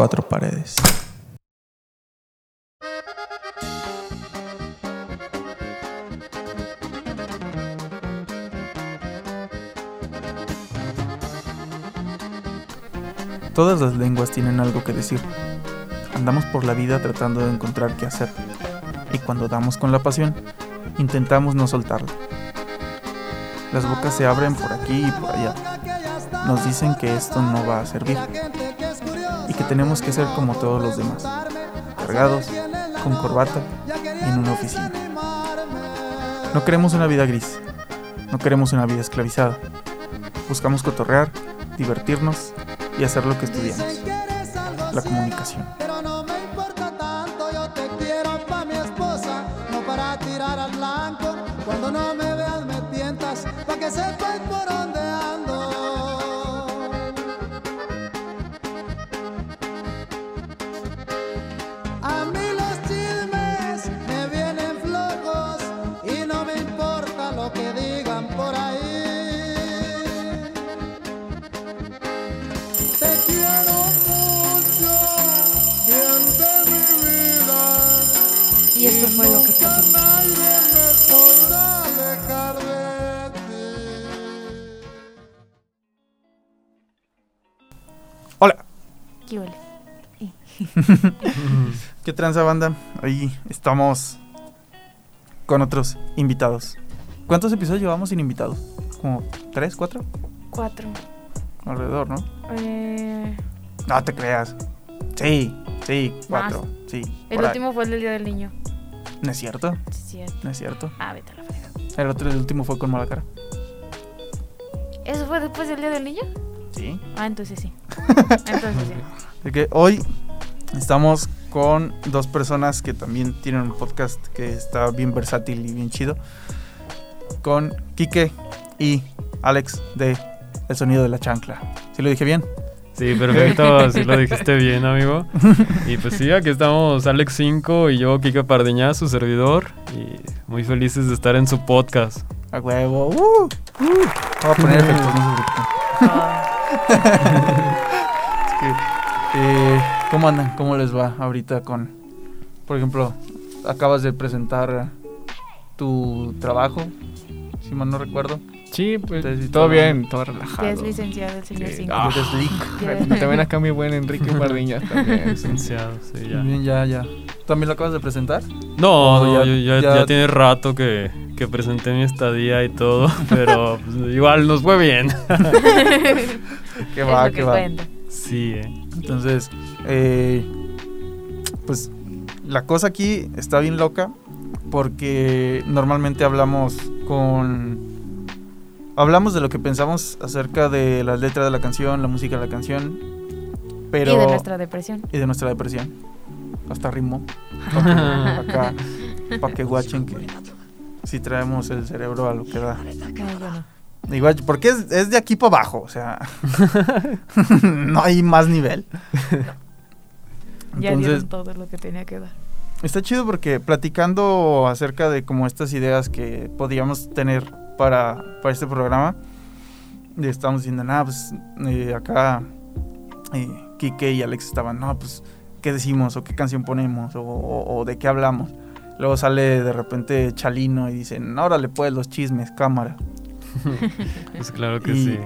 Cuatro paredes. Todas las lenguas tienen algo que decir. Andamos por la vida tratando de encontrar qué hacer. Y cuando damos con la pasión, intentamos no soltarla. Las bocas se abren por aquí y por allá. Nos dicen que esto no va a servir tenemos que ser como todos los demás, cargados, con corbata y en una oficina. No queremos una vida gris, no queremos una vida esclavizada. Buscamos cotorrear, divertirnos y hacer lo que estudiamos, la comunicación. Nunca pasó. nadie me podrá alejar de ti. Hola, ¿Qué huele? ¿qué tranza banda? Hoy estamos con otros invitados. ¿Cuántos episodios llevamos sin invitados? ¿Como tres, cuatro? Cuatro. Alrededor, ¿no? Eh, No te creas. Sí, sí, cuatro. Sí. el ahí. último fue el del Día del Niño. No es cierto, Sí, cierto. no es cierto. Ah, vete a la frega. El otro, el último fue con mala cara. ¿Eso fue después del Día del Niño? Sí. Ah, entonces sí. Entonces sí. Así que hoy estamos con dos personas que también tienen un podcast que está bien versátil y bien chido. Con Quique y Alex de El Sonido de la Chancla. ¿Sí lo dije bien? Sí, perfecto, sí lo dijiste bien, amigo. Y pues sí, aquí estamos Alex 5 y yo, Kika Pardeñá, su servidor. Y muy felices de estar en su podcast. A huevo. Uh, uh. Voy a poner efectos, no se preocupen. Es que, eh, ¿Cómo andan? ¿Cómo les va ahorita con, por ejemplo, acabas de presentar tu trabajo, si mal no recuerdo? Sí, pues Entonces, todo todo- bien, todo Ya relajado. es licenciado el señor Sí. Cinco. Ah. Ya- También acá mi buen Enrique Pardiñas también. Licenciado, sí, ya. Bien, ya, ya. ¿También lo acabas de presentar? No, no, ya- yo- ya, ya- ya tiene rato que, que presenté mi estadía y todo, pero pues, igual nos fue bien. Que Es va, lo que que va. cuenta. Sí, eh. Entonces, eh, pues la cosa aquí está bien loca porque normalmente hablamos con... Hablamos de lo que pensamos acerca de la letra de la canción, la música de la canción, pero... Y de nuestra depresión. y de nuestra depresión. Hasta ritmo. Acá, para que guachen que si traemos el cerebro a lo que da. Igual, porque es, es de aquí para abajo, o sea, no hay más nivel. Ya Entonces, dieron todo lo que tenía que dar. está chido porque platicando acerca de como estas ideas que podíamos tener para, para este programa, y estamos diciendo, nada, pues eh, acá eh, Kike y Alex estaban, no, pues, ¿qué decimos? ¿O qué canción ponemos? ¿O, o- o de qué hablamos? Luego sale de repente Chalino y dicen, órale pues los chismes, cámara. pues claro que Y- sí.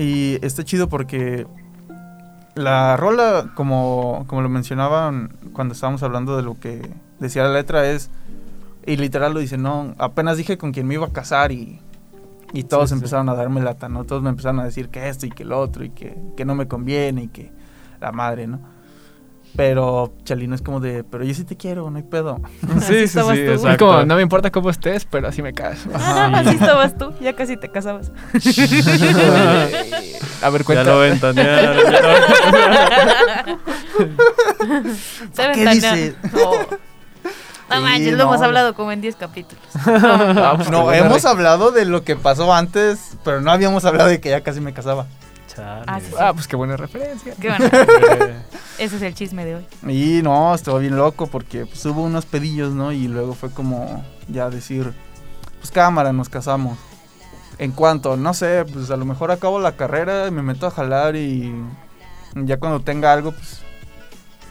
Y está chido porque la rola, como, como lo mencionaban cuando estábamos hablando de lo que decía la letra, es. Y literal lo dice, no, apenas dije con quién me iba a casar y, y todos Sí, sí. empezaron a darme lata, ¿no? Todos me empezaron a decir que esto y que el otro y que, que no me conviene y que la madre, ¿no? Pero Chalino es como de, pero yo sí te quiero, no hay pedo. Sí, sí, sí. Es como, no me importa cómo estés, pero así me caes. Así estabas tú, ya casi te casabas. A ver, Ya lo ventanearon. ya lo- Se ¿Qué ventaneó. dice? No. No manches, lo no. hemos hablado como en 10 capítulos. Ah, pues, No, buena hemos re- hablado de lo que pasó antes, pero no habíamos hablado de que ya casi me casaba. Ah, sí, sí. Ah, pues qué buena referencia. Qué bueno. Eh, Ese es el chisme de hoy. Y no, estuvo bien loco porque pues, hubo unos pedillos, ¿no? Y luego fue como ya decir, pues cámara, nos casamos. En cuanto, no sé, pues a lo mejor acabo la carrera, me meto a jalar y ya cuando tenga algo, pues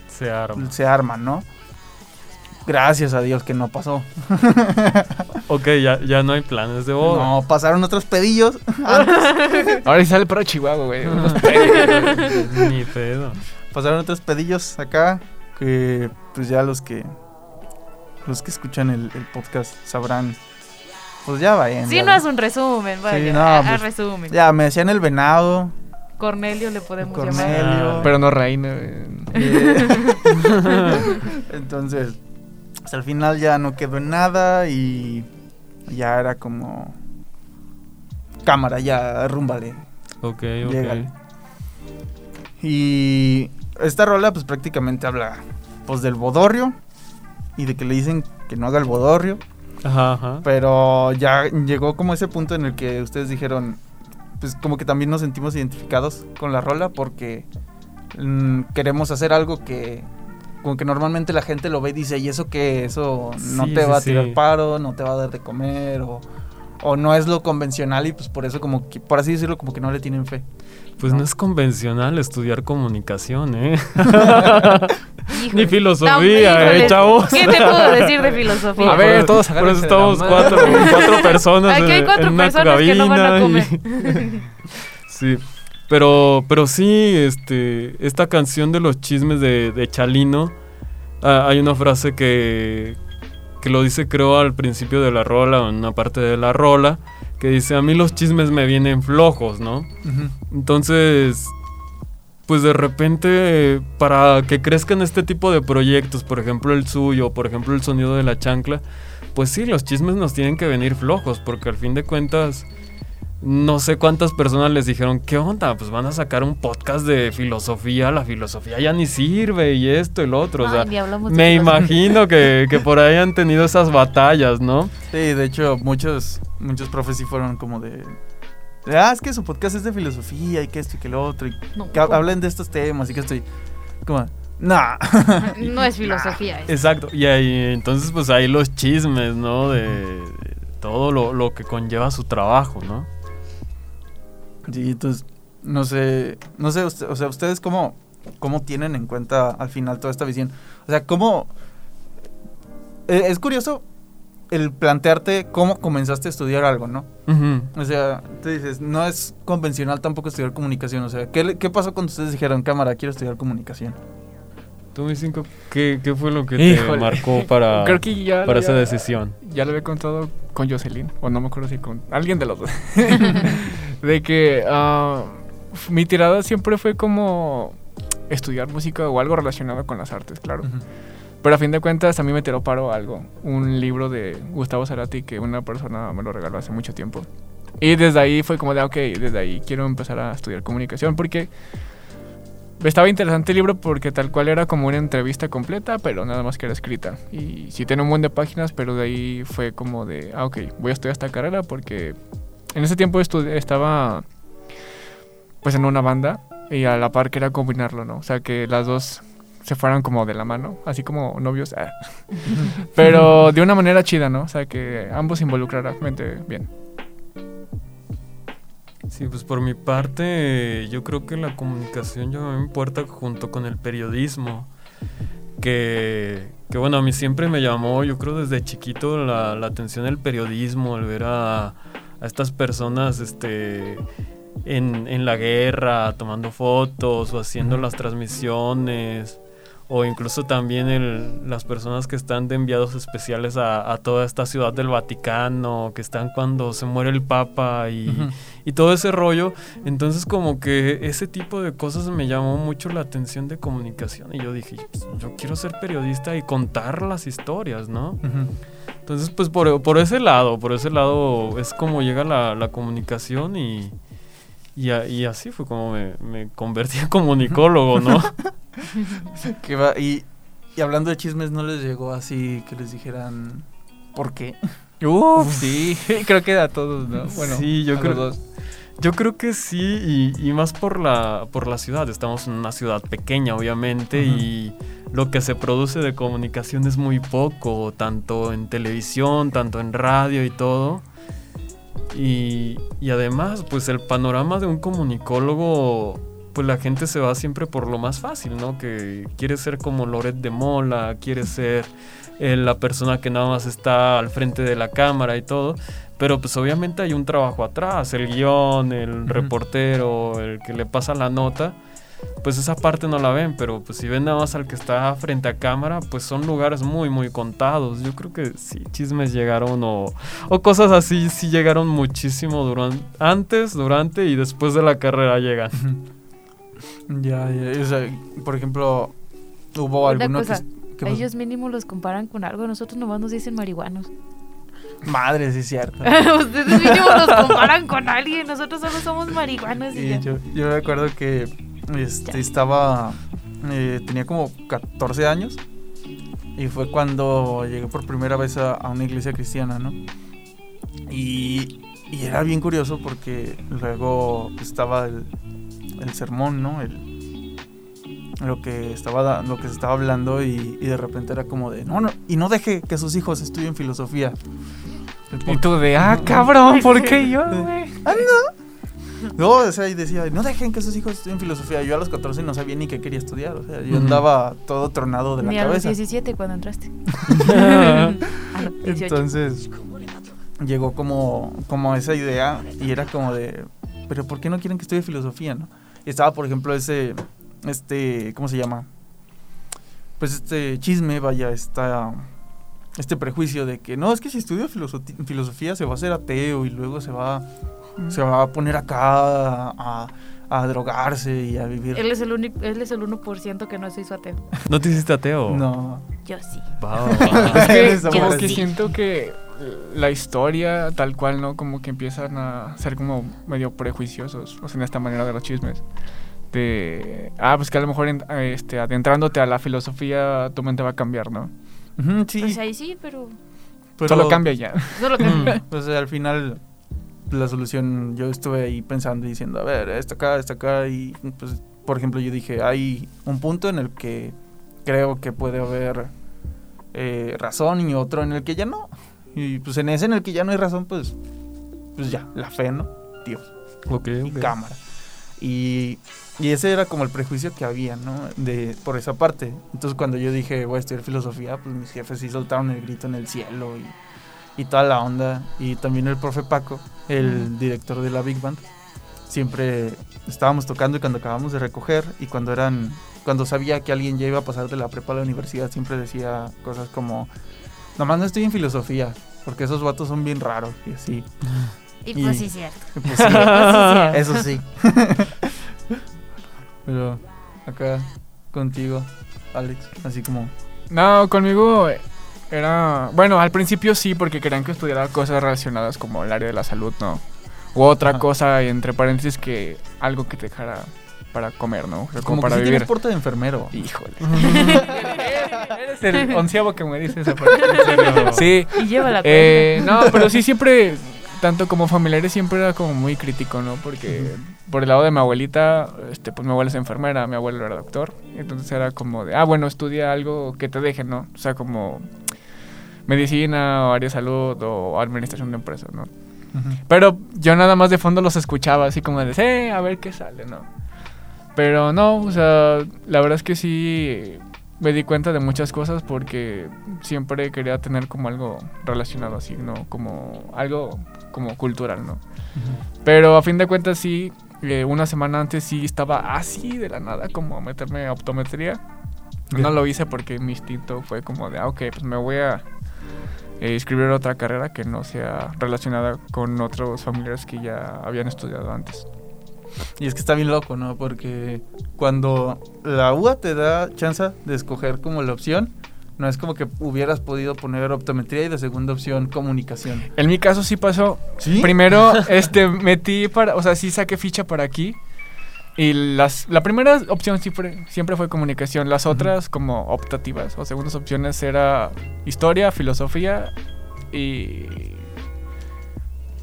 Se arma. se arma, ¿no? Gracias a Dios que no pasó. Ok, ya, ya no hay planes de boda. No, pasaron otros pedillos. Ahora sí sale para Chihuahua, güey. unos. Ni pedo. pasaron otros pedillos acá que pues ya los que los que escuchan el, el podcast sabrán. Pues ya vayan. Sí, ya, no haz un resumen, vaya. no, a- a pues, resumen. Ya, me decían el venado. Cornelio le podemos llamar. Cornelio. Pero no reina. güey. eh, Entonces, hasta el final ya no quedó en nada y ya era como cámara, ya rúmbale. Ok, ok. Y esta rola pues prácticamente habla pues del bodorrio y de que le dicen que no haga el bodorrio, Ajá, ajá. pero ya llegó como ese punto en el que ustedes dijeron pues como que también nos sentimos identificados con la rola porque mm, queremos hacer algo que como que normalmente la gente lo ve y dice, "¿Y eso que eso no Sí, te sí, va a sí. tirar paro, no te va a dar de comer o o no es lo convencional y pues por eso como que por así decirlo como que no le tienen fe." Pues No. no es convencional estudiar comunicación, ¿eh? Híjole. Ni filosofía, No, ¿eh, chavos? ¿Qué te puedo decir de filosofía? A ver, todos Por eso estamos cuatro, cuatro personas Aquí hay en- cuatro en una personas que no van a cabina comer. y- Sí, pero, pero sí, este, esta canción de los chismes de, de Chalino, ah, hay una frase que, que lo dice creo al principio de la rola, o en una parte de la rola, que dice, a mí los chismes me vienen flojos, ¿no? Entonces, pues de repente, para que crezcan este tipo de proyectos, por ejemplo el suyo, por ejemplo el sonido de la chancla, pues sí, los chismes nos tienen que venir flojos, porque al fin de cuentas, no sé cuántas personas les dijeron, ¿qué onda? Pues van a sacar un podcast de filosofía, la filosofía ya ni sirve y esto y lo otro, o sea, me filosofía. imagino que, que por ahí han tenido esas batallas, ¿no? Sí, de hecho, muchos, muchos profes sí fueron como de. de, Ah, es que su podcast es de filosofía y que esto y que lo otro. Y No, que ¿cómo? hablen de estos temas y que estoy. Como, nah. No es filosofía. Exacto, y ahí entonces pues ahí los chismes, ¿no? De, de todo lo, lo que conlleva su trabajo, ¿no? Sí, entonces, no sé. No sé, usted- o sea, ustedes cómo, cómo tienen en cuenta al final toda esta visión. O sea, cómo. eh, es curioso el plantearte cómo comenzaste a estudiar algo, ¿no? O sea, tú dices, no es convencional tampoco estudiar comunicación. O sea, ¿qué, pasó cuando ustedes dijeron, cámara, quiero estudiar comunicación? Tú, mi cinco, ¿qué, qué fue lo que Híjole. te marcó para, Creo que ya. para ya- esa decisión? Ya lo había contado con Jocelyn, o no me acuerdo si con alguien de los dos. de que ah, mi tirada siempre fue como estudiar música o algo relacionado con las artes, claro. Pero a fin de cuentas a mí me tiró paro algo, un libro de Gustavo Cerati que una persona me lo regaló hace mucho tiempo. Y desde ahí fue como de, ok, desde ahí quiero empezar a estudiar comunicación porque estaba interesante el libro porque tal cual era como una entrevista completa, pero nada más que era escrita. Y sí tiene un buen de páginas, pero de ahí fue como de, ah, ok, voy a estudiar esta carrera porque en ese tiempo estu- estaba pues en una banda y a la par quería combinarlo, ¿no? O sea, que las dos se fueran como de la mano, así como novios, ah. pero de una manera chida, ¿no? O sea, que ambos involucraran mente bien. Sí, pues por mi parte, yo creo que la comunicación ya me importa junto con el periodismo. Que, que bueno, a mí siempre me llamó, yo creo desde chiquito, la, la atención el periodismo, el ver a, a estas personas este, en, en la guerra, tomando fotos o haciendo las transmisiones. o incluso también el, las personas que están de enviados especiales a, a toda esta ciudad del Vaticano, que están cuando se muere el Papa y, todo ese rollo. Entonces como que ese tipo de cosas me llamó mucho la atención de comunicación y yo dije, "Pues, yo quiero ser periodista y contar las historias, ¿no? Ujú. Entonces pues por, por ese lado, por ese lado es como llega la, la comunicación y, y, a- y así fue como me, me convertí en comunicólogo, ¿no? Que va- y, y hablando de chismes, ¿no les llegó así que les dijeran por qué? Uf, sí, creo que a todos, ¿no? Bueno, Sí, yo a creo- los dos. Yo creo que sí, y, y más por la, por la ciudad. Estamos en una ciudad pequeña, obviamente, y lo que se produce de comunicación es muy poco, tanto en televisión, tanto en radio y todo. Y, y además, pues el panorama de un comunicólogo, pues la gente se va siempre por lo más fácil, ¿no? Que quiere ser como Loret de Mola, quiere ser eh, la persona que nada más está al frente de la cámara y todo. Pero pues obviamente hay un trabajo atrás, el guion, el reportero, el que le pasa la nota. Pues esa parte no la ven, pero pues si ven nada más al que está frente a cámara, pues son lugares muy, muy contados. Yo creo que sí, chismes llegaron o, o cosas así, sí llegaron muchísimo durante, antes, durante y después de la carrera llegan. Ya, ya, o sea, por ejemplo, hubo alguno que? Ellos mínimo los comparan con algo, nosotros nomás nos dicen marihuanos. Madre, sí es cierto. Ustedes mínimo los comparan con alguien, nosotros solo somos marihuanos y Y ya. yo, yo me acuerdo que este, estaba, eh, tenía como 14 años y fue cuando llegué por primera vez a, a una iglesia cristiana, ¿no? Y, y era bien curioso porque luego estaba el, el sermón, ¿no? El, lo que estaba da- lo que se estaba hablando y, y de repente era como de no no y no deje que sus hijos estudien filosofía Y tú de, ah, cabrón, ¿por qué yo, güey? No, o sea, y decía, no dejen que sus hijos estudien filosofía. Yo a los 14 no sabía ni qué quería estudiar. O sea, yo andaba todo tronado de la Ni a los cabeza. 17 cuando entraste. Ah, no, 18. Entonces, llegó como, como esa idea y era como de, pero ¿por qué no quieren que estudie filosofía, no? Y estaba, por ejemplo, ese, este, ¿cómo se llama? Pues este chisme, vaya, está este prejuicio de que no, es que si estudio filoso- filosofía se va a hacer ateo y luego se va, se va a poner acá a, a drogarse y a vivir. Él es el único, él es el 1% que no se hizo ateo. ¿No te hiciste ateo? No. Yo sí. Va. Es que como que sí. siento que la historia tal cual, ¿no? Como que empiezan a ser como medio prejuiciosos, o sea, en esta manera de los chismes. De, ah, pues que a lo mejor en- este, adentrándote a la filosofía tu mente va a cambiar, ¿no? Sí, Pues ahí sí, pero pero- Solo cambia y ya. solo que Pues al final la solución yo estuve ahí pensando y diciendo, a ver, esto acá, esto acá y pues por ejemplo yo dije, hay un punto en el que creo que puede haber eh, razón y otro en el que ya no. Y pues en ese en el que ya no hay razón, pues pues ya, la fe, ¿no? Dios Ok, y cámara. Y, y ese era como el prejuicio que había, ¿no? De, por esa parte. Entonces cuando yo dije voy a estudiar filosofía, pues mis jefes sí soltaron el grito en el cielo y, y toda la onda. Y también el profe Paco, el director de la Big Band, siempre estábamos tocando y cuando acabamos de recoger y cuando eran cuando sabía que alguien ya iba a pasar de la prepa a la universidad, siempre decía cosas como, nomás no estoy en filosofía, porque esos vatos son bien raros y así. Y Y- pues sí, cierto. Y pues sí, eso sí. Pero acá contigo, Alex, así como... No, conmigo era... Bueno, al principio sí, porque querían que estudiara cosas relacionadas como el área de la salud, ¿no? U otra Ajá. cosa, entre paréntesis, que algo que te dejara para comer, ¿no? O sea, como, Como, para que sí vivir. tienes porte de enfermero. Híjole. Eres el onceavo que me dice esa parte. Sí. Y lleva la. Eh, no, pero sí siempre, tanto como familiares, siempre era como muy crítico, ¿no? Porque por el lado de mi abuelita, este, pues mi abuela es enfermera, mi abuelo era doctor. Entonces era como de, ah, bueno, estudia algo que te deje, ¿no? O sea, como medicina o área de salud o administración de empresas, ¿no? Pero yo nada más de fondo los escuchaba así como de, eh, a ver qué sale, ¿no? Pero no, o sea, la verdad es que sí me di cuenta de muchas cosas porque siempre quería tener como algo relacionado así, ¿no? Como algo como cultural, ¿no? Pero a fin de cuentas sí, eh, una semana antes sí estaba así de la nada como a meterme a optometría. No lo hice porque mi instinto fue como de, ah, ok, pues me voy a eh, escribir otra carrera que no sea relacionada con otros familiares que ya habían estudiado antes. Y es que está bien loco, ¿no? Porque cuando la UA te da chance de escoger como la opción, no es como que hubieras podido poner optometría y de segunda opción comunicación. En mi caso sí pasó. ¿Sí? Primero, este, metí para, o sea, sí saqué ficha para aquí. Y las, la primera opción siempre, siempre fue comunicación. Las otras, como optativas o segundas opciones, era historia, filosofía y,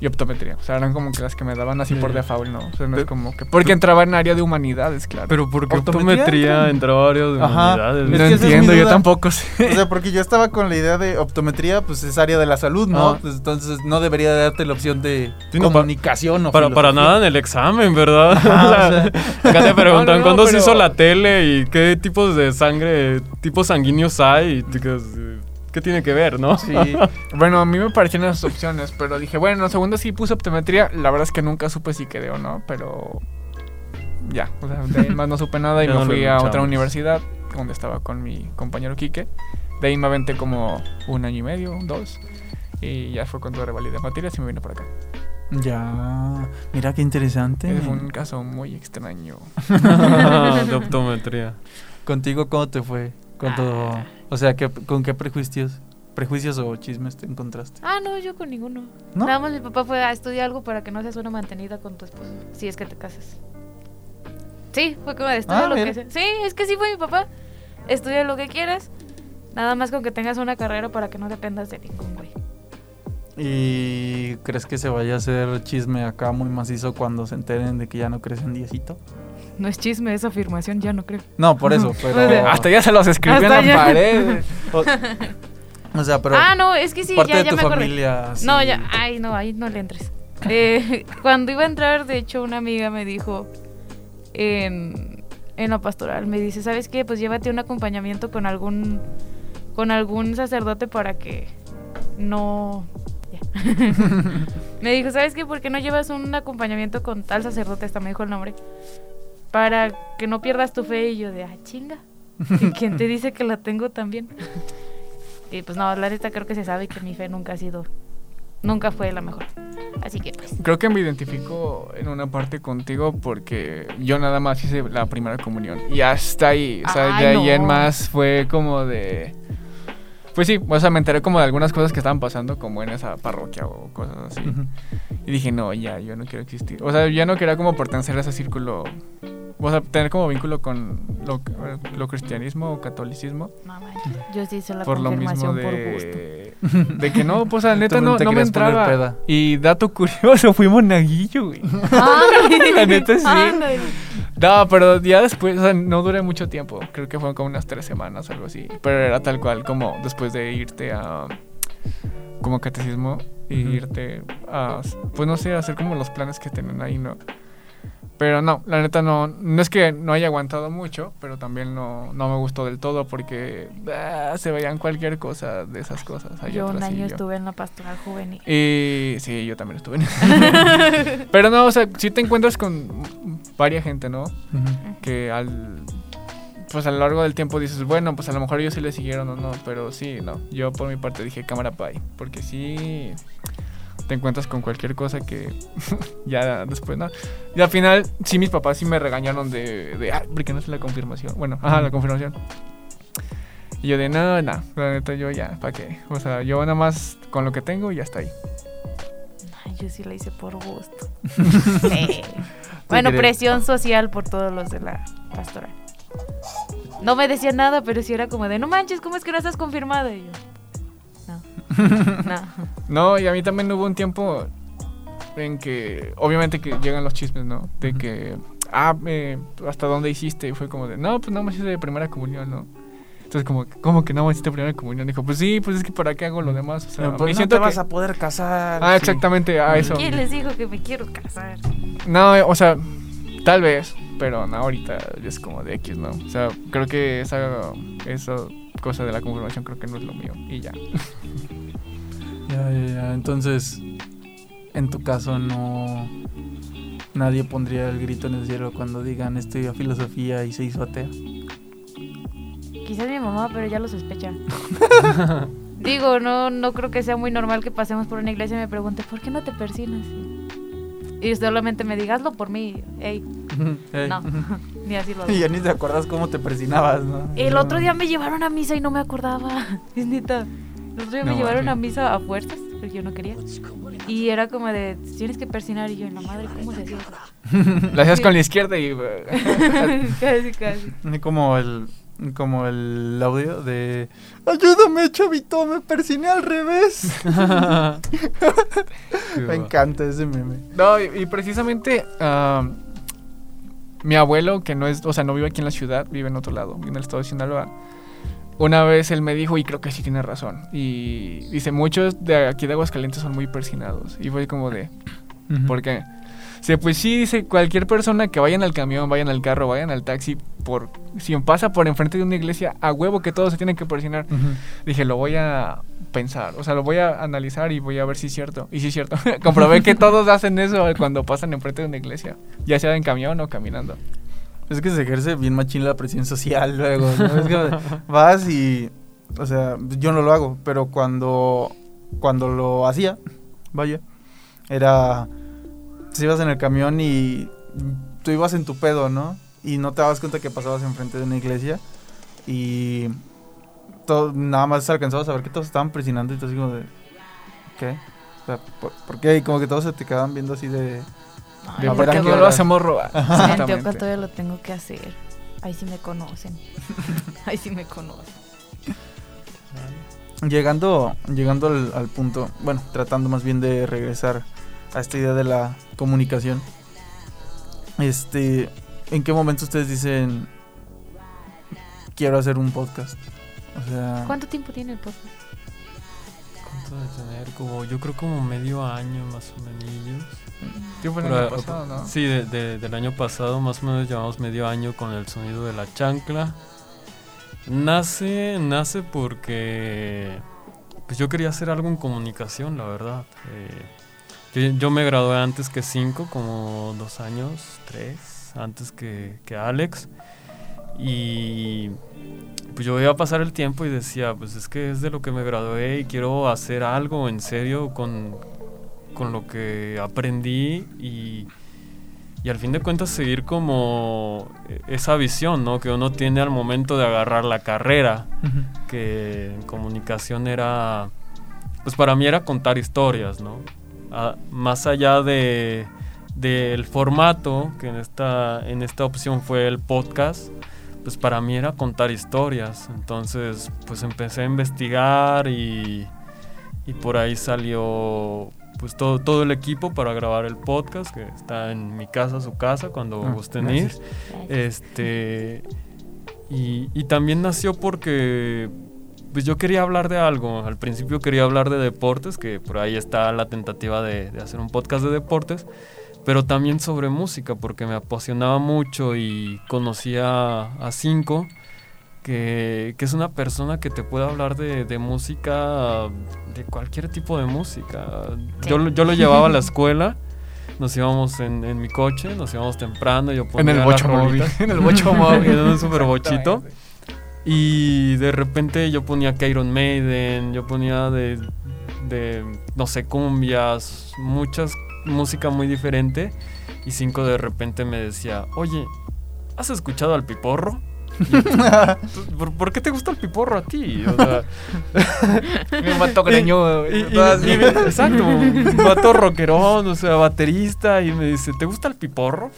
y optometría. O sea, eran como que las que me daban así por default, ¿no? O sea, no es como que... Porque entraba en área de humanidades, claro. Pero porque Optometría optometría entra- entra a varios de Ajá. humanidades. Es no que es entiendo, yo tampoco sé. O sea, porque yo estaba con la idea de optometría, pues es área de la salud, ¿no? Ah. Pues, entonces no debería darte la opción de Sí, no, comunicación o Para, para nada en el examen, ¿verdad? Ajá, O sea, o sea. acá te preguntan No, no, no, cuándo se hizo la tele y qué tipos de sangre, tipos sanguíneos hay. Y quedas, eh, ¿Qué tiene que ver, no? Sí. Bueno, a mí me parecían esas opciones, pero dije, bueno, segundo sí puse optometría. La verdad es que nunca supe si quedé o no, pero ya, o sea, de ahí más no supe nada y me no fui a otra universidad donde estaba con mi compañero Quique. De ahí me aventé como un año y medio, dos. Y ya fue cuando revalidé materias y me vine para acá. Ya. Mira qué interesante. Ese fue un caso muy extraño. de optometría. Contigo, ¿cómo te fue? Cuando, o sea, ¿qué- ¿con qué prejuicios, prejuicios o chismes te encontraste? Ah, no, yo con ninguno. ¿No? Nada más mi papá fue a estudiar algo para que no seas una mantenida con tu esposo, si es que te casas. Sí, fue como de estudia Ah, lo mira. que sea. Sí, es que sí fue mi papá. Estudia lo que quieras. Nada más con que tengas una carrera para que no dependas de ningún güey. ¿Y crees que se vaya a hacer chisme acá muy macizo cuando se enteren de que ya no crees en diecito? No es chisme, es afirmación, ya no creo. No, por eso, pero... O sea, Hasta ya se los escribí en la ya. pared. O, o sea, pero ah, no, es que sí, parte ya, de ya tu me familia... No, ya, ay, no, ahí no le entres. Eh, cuando iba a entrar, de hecho, una amiga me dijo en, en la pastoral, me dice, ¿sabes qué? Pues llévate un acompañamiento con algún, con algún sacerdote para que no... me dijo, ¿sabes qué? ¿Por qué no llevas un acompañamiento con tal sacerdote? Hasta me dijo el nombre. Para que no pierdas tu fe. Y yo de, ah, chinga. ¿Y ¿Quién te dice que la tengo también? Y pues no, la neta creo que se sabe que mi fe nunca ha sido, nunca fue la mejor. Así que pues, Creo que me identifico en una parte contigo porque yo nada más hice la primera comunión. Y hasta ahí. O sea, Ay, de ahí en más fue como de. Pues sí, o sea, me enteré como de algunas cosas que estaban pasando, como en esa parroquia o cosas así. Y dije, no, ya, yo no quiero existir. O sea, ya no quería como pertenecer a ese círculo. O sea, tener como vínculo con lo, lo cristianismo o catolicismo. manches, yo sí hice la por lo mismo confirmación por gusto. de, de que no, pues la neta Tú no no, me entraba. Y dato curioso, fui monaguillo, güey. La neta sí. No, pero ya después, o sea, no duré mucho tiempo. Creo que fueron como unas tres semanas o algo así. Pero era tal cual como después de irte a. como catecismo y irte a. Pues no sé, hacer como los planes que tienen ahí, ¿no? Pero no, la neta no. No es que no haya aguantado mucho, pero también no, no me gustó del todo porque ah, se veían cualquier cosa de esas cosas. Yo un año yo- estuve en la pastoral juvenil. y sí, yo también estuve en. Pero no, o sea, sí te encuentras con varias gente, ¿no? Que al. Pues a lo largo del tiempo dices, bueno, pues a lo mejor ellos sí le siguieron o no, pero sí, no. Yo por mi parte dije cámara pay, porque sí te encuentras con cualquier cosa que ya después, ¿no? Y al final, sí, mis papás sí me regañaron de, de ah, ¿por qué no es la confirmación? Bueno, ajá, la confirmación. Y yo de, no, no, la neta, yo ya, ¿para qué? O sea, yo nada más con lo que tengo y ya está ahí. Ay, yo sí la hice por gusto. Bueno, presión social por todos los de la pastoral. No me decían nada, pero sí era como de, no manches, ¿cómo es que no estás confirmada? Y yo, no, no. Y a mí también hubo un tiempo en que, obviamente que llegan los chismes, ¿no? De que, ah, eh, ¿hasta dónde hiciste? Y fue como de, no, pues no me hice de primera comunión, ¿no? Entonces, como, ¿cómo que no me hiciste primera comunión? Dijo, pues sí, pues es que ¿para qué hago lo demás? O sea, Pero, pues, me no siento te vas a poder casar. Ah, sí. exactamente, a eso. ¿Quién les dijo que me quiero casar? No, o sea, tal vez, pero no, ahorita es como de X, ¿no? O sea, creo que esa, esa cosa de la confirmación creo que no es lo mío. Y ya. Ya, ya, ya. Entonces, en tu caso, no. Nadie pondría el grito en el cielo cuando digan estudió filosofía y se hizo atea. quizás mi mamá, pero ya lo sospecha. Digo, no, no creo que sea muy normal que pasemos por una iglesia y me pregunte, ¿por qué no te persinas? Y solamente me digaslo por mí. Ey, Ey. no, ni así lo Y hago. ya ni te acuerdas cómo te persinabas, ¿no? El otro día me llevaron a misa y no me acordaba. Es neta. Otro día me No llevaron a misa a fuerzas, porque yo no quería. Y era como de, tienes que persinar. Y yo, en la madre, ¿cómo se hacía? La hacías con la izquierda y... casi, casi. Y Como el, como el audio de Ayúdame, chavito, me persiné al revés. me encanta ese meme. No, y, y precisamente mi abuelo, que no es, o sea, no vive aquí en la ciudad, vive en otro lado, vive en el estado de Sinaloa. Una vez él me dijo, y creo que sí tiene razón, y dice, muchos de aquí de Aguascalientes son muy persinados. Y fue como de, ¿por qué? Dice, pues sí, dice, cualquier persona que vayan al camión, vayan al carro, vayan al taxi, por si pasa por enfrente de una iglesia, a huevo que todos se tienen que persinar. Dije, lo voy a pensar, o sea, lo voy a analizar y voy a ver si es cierto. Y si es cierto. Comprobé que todos hacen eso cuando pasan enfrente de una iglesia, ya sea en camión o caminando. Es que se ejerce bien machín la presión social luego. ¿no? Es que vas y. O sea, yo no lo hago, pero cuando, cuando lo hacía, vaya, era. Si ibas en el camión y tú ibas en tu pedo, ¿no? Y no te dabas cuenta que pasabas enfrente de una iglesia y todo, nada más alcanzabas a ver que todos estaban presionando y tú así como de. ¿Qué? O sea, ¿por, por qué? Y como que todos se te quedaban viendo así de. Ay, ¿Por qué ¿a qué no lo hacemos robar? En Antioquia Exactamente. todavía lo tengo que hacer. Ahí sí me conocen. Ahí sí me conocen. Llegando, llegando al, al punto, bueno, tratando más bien de regresar a esta idea de la comunicación. Este, ¿en qué momento ustedes dicen quiero hacer un podcast? O sea, ¿Cuánto tiempo tiene el podcast? ¿Cuánto de tener? Como, yo creo como medio año más o menos. Sí, fue el año pasado, ¿no? Sí, de- de- del año pasado más o menos llevamos medio año con el sonido de la chancla. Nace, nace porque pues yo quería hacer algo en comunicación, la verdad. Eh, yo, yo me gradué antes que cinco, como dos años, tres, antes que, que Alex. Y pues yo iba a pasar el tiempo y decía, pues es que es de lo que me gradué y quiero hacer algo en serio con, con lo que aprendí y, y al fin de cuentas seguir como eh, esa visión ¿no? que uno tiene al momento de agarrar la carrera, que en comunicación era, pues para mí era contar historias, ¿no? Más allá de del formato, que en esta, en esta opción fue el podcast, pues para mí era contar historias. Entonces, pues empecé a investigar y, y por ahí salió pues todo, todo el equipo para grabar el podcast, que está en mi casa, su casa, cuando Ah, gusten gracias. ir. Este. Y, y también nació porque. Pues yo quería hablar de algo. Al principio quería hablar de deportes, que por ahí está la tentativa de, de hacer un podcast de deportes. Pero también sobre música, porque me apasionaba mucho y conocía a Cinco, que, que es una persona que te puede hablar de, de música, de cualquier tipo de música. Yo, lo- yo lo llevaba a la escuela, nos íbamos en, en mi coche, nos íbamos temprano, yo En ponía el las bocho móvil. En el bocho móvil. En un super bochito. Y de repente yo ponía que Iron Maiden, yo ponía de, de, no sé, cumbias, muchas música muy diferente. Y Cinco de repente me decía, oye, ¿has escuchado al piporro? ¿Por, por qué te gusta el piporro a ti? O sea, Un vato greñudo. me- exacto, un vato rockerón, o sea, baterista, y me dice, ¿te gusta el piporro?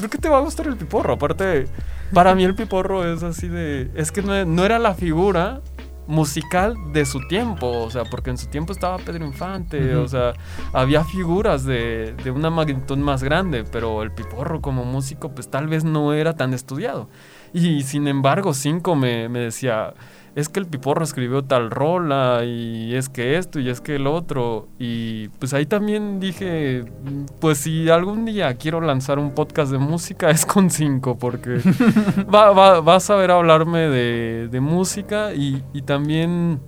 ¿Por qué te va a gustar el piporro? Aparte, para mí el piporro es así de... Es que no, no era la figura musical de su tiempo, o sea, porque en su tiempo estaba Pedro Infante, o sea, había figuras de, de una magnitud más grande, pero el piporro como músico pues tal vez no era tan estudiado. Y sin embargo, Cinco me, me decía, es que el piporro escribió tal rola y es que esto y es que el otro. Y pues ahí también dije, "Mm, pues si algún día quiero lanzar un podcast de música es con Cinco, porque va, va- va a saber hablarme de, de música y, y también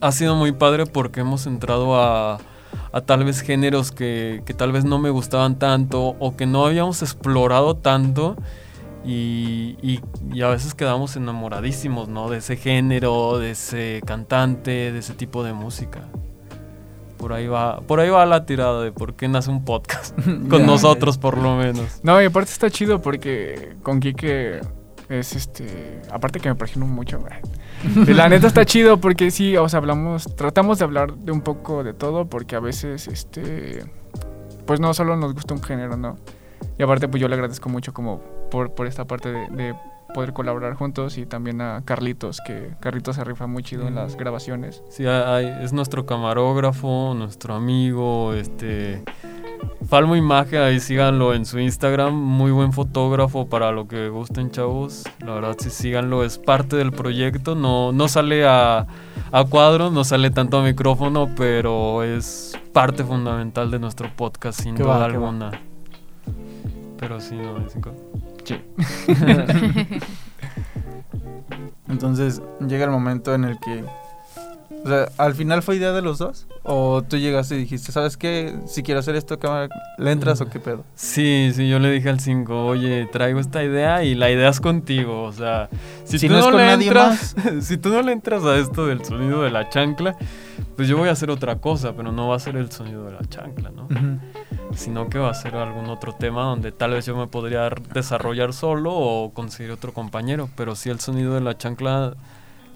ha sido muy padre porque hemos entrado a, a tal vez géneros que, que tal vez no me gustaban tanto o que no habíamos explorado tanto Y, y- y a veces quedamos enamoradísimos, ¿no? De ese género, de ese cantante, de ese tipo de música. Por ahí va, por ahí va la tirada de por qué nace un podcast. Con nosotros, por lo menos. No, y aparte está chido porque con Kike es este. Aparte que me presiono mucho, La neta está chido porque sí, o sea, hablamos. Tratamos de hablar de un poco de todo porque a veces, este. Pues no solo nos gusta un género, ¿no? Y aparte, pues yo le agradezco mucho como por, por esta parte de, de poder colaborar juntos y también a Carlitos, que Carlitos se rifa muy chido en las grabaciones. Sí, hay- es nuestro camarógrafo, nuestro amigo, este... Falmo Imagen, ahí síganlo en su Instagram, muy buen fotógrafo para lo que gusten chavos, la verdad sí síganlo, es parte del proyecto, no, no sale a, a cuadro, no sale tanto a micrófono, pero es parte fundamental de nuestro podcast sin Qué duda va, alguna. Pero sí, no, es. Sí. Entonces llega el momento en el que... O sea, ¿al final fue idea de los dos? ¿O tú llegaste y dijiste, ¿sabes qué? Si quiero hacer esto, cámara, ¿le entras o qué pedo? Sí, sí, yo le dije al 5, oye, traigo esta idea y la idea es contigo, o sea, si, Si tú no le entras, si tú no le entras a esto del sonido de la chancla, pues yo voy a hacer otra cosa, pero no va a ser el sonido de la chancla, ¿no? Sino que va a ser algún otro tema donde tal vez yo me podría desarrollar solo o conseguir otro compañero, pero si el sonido de la chancla,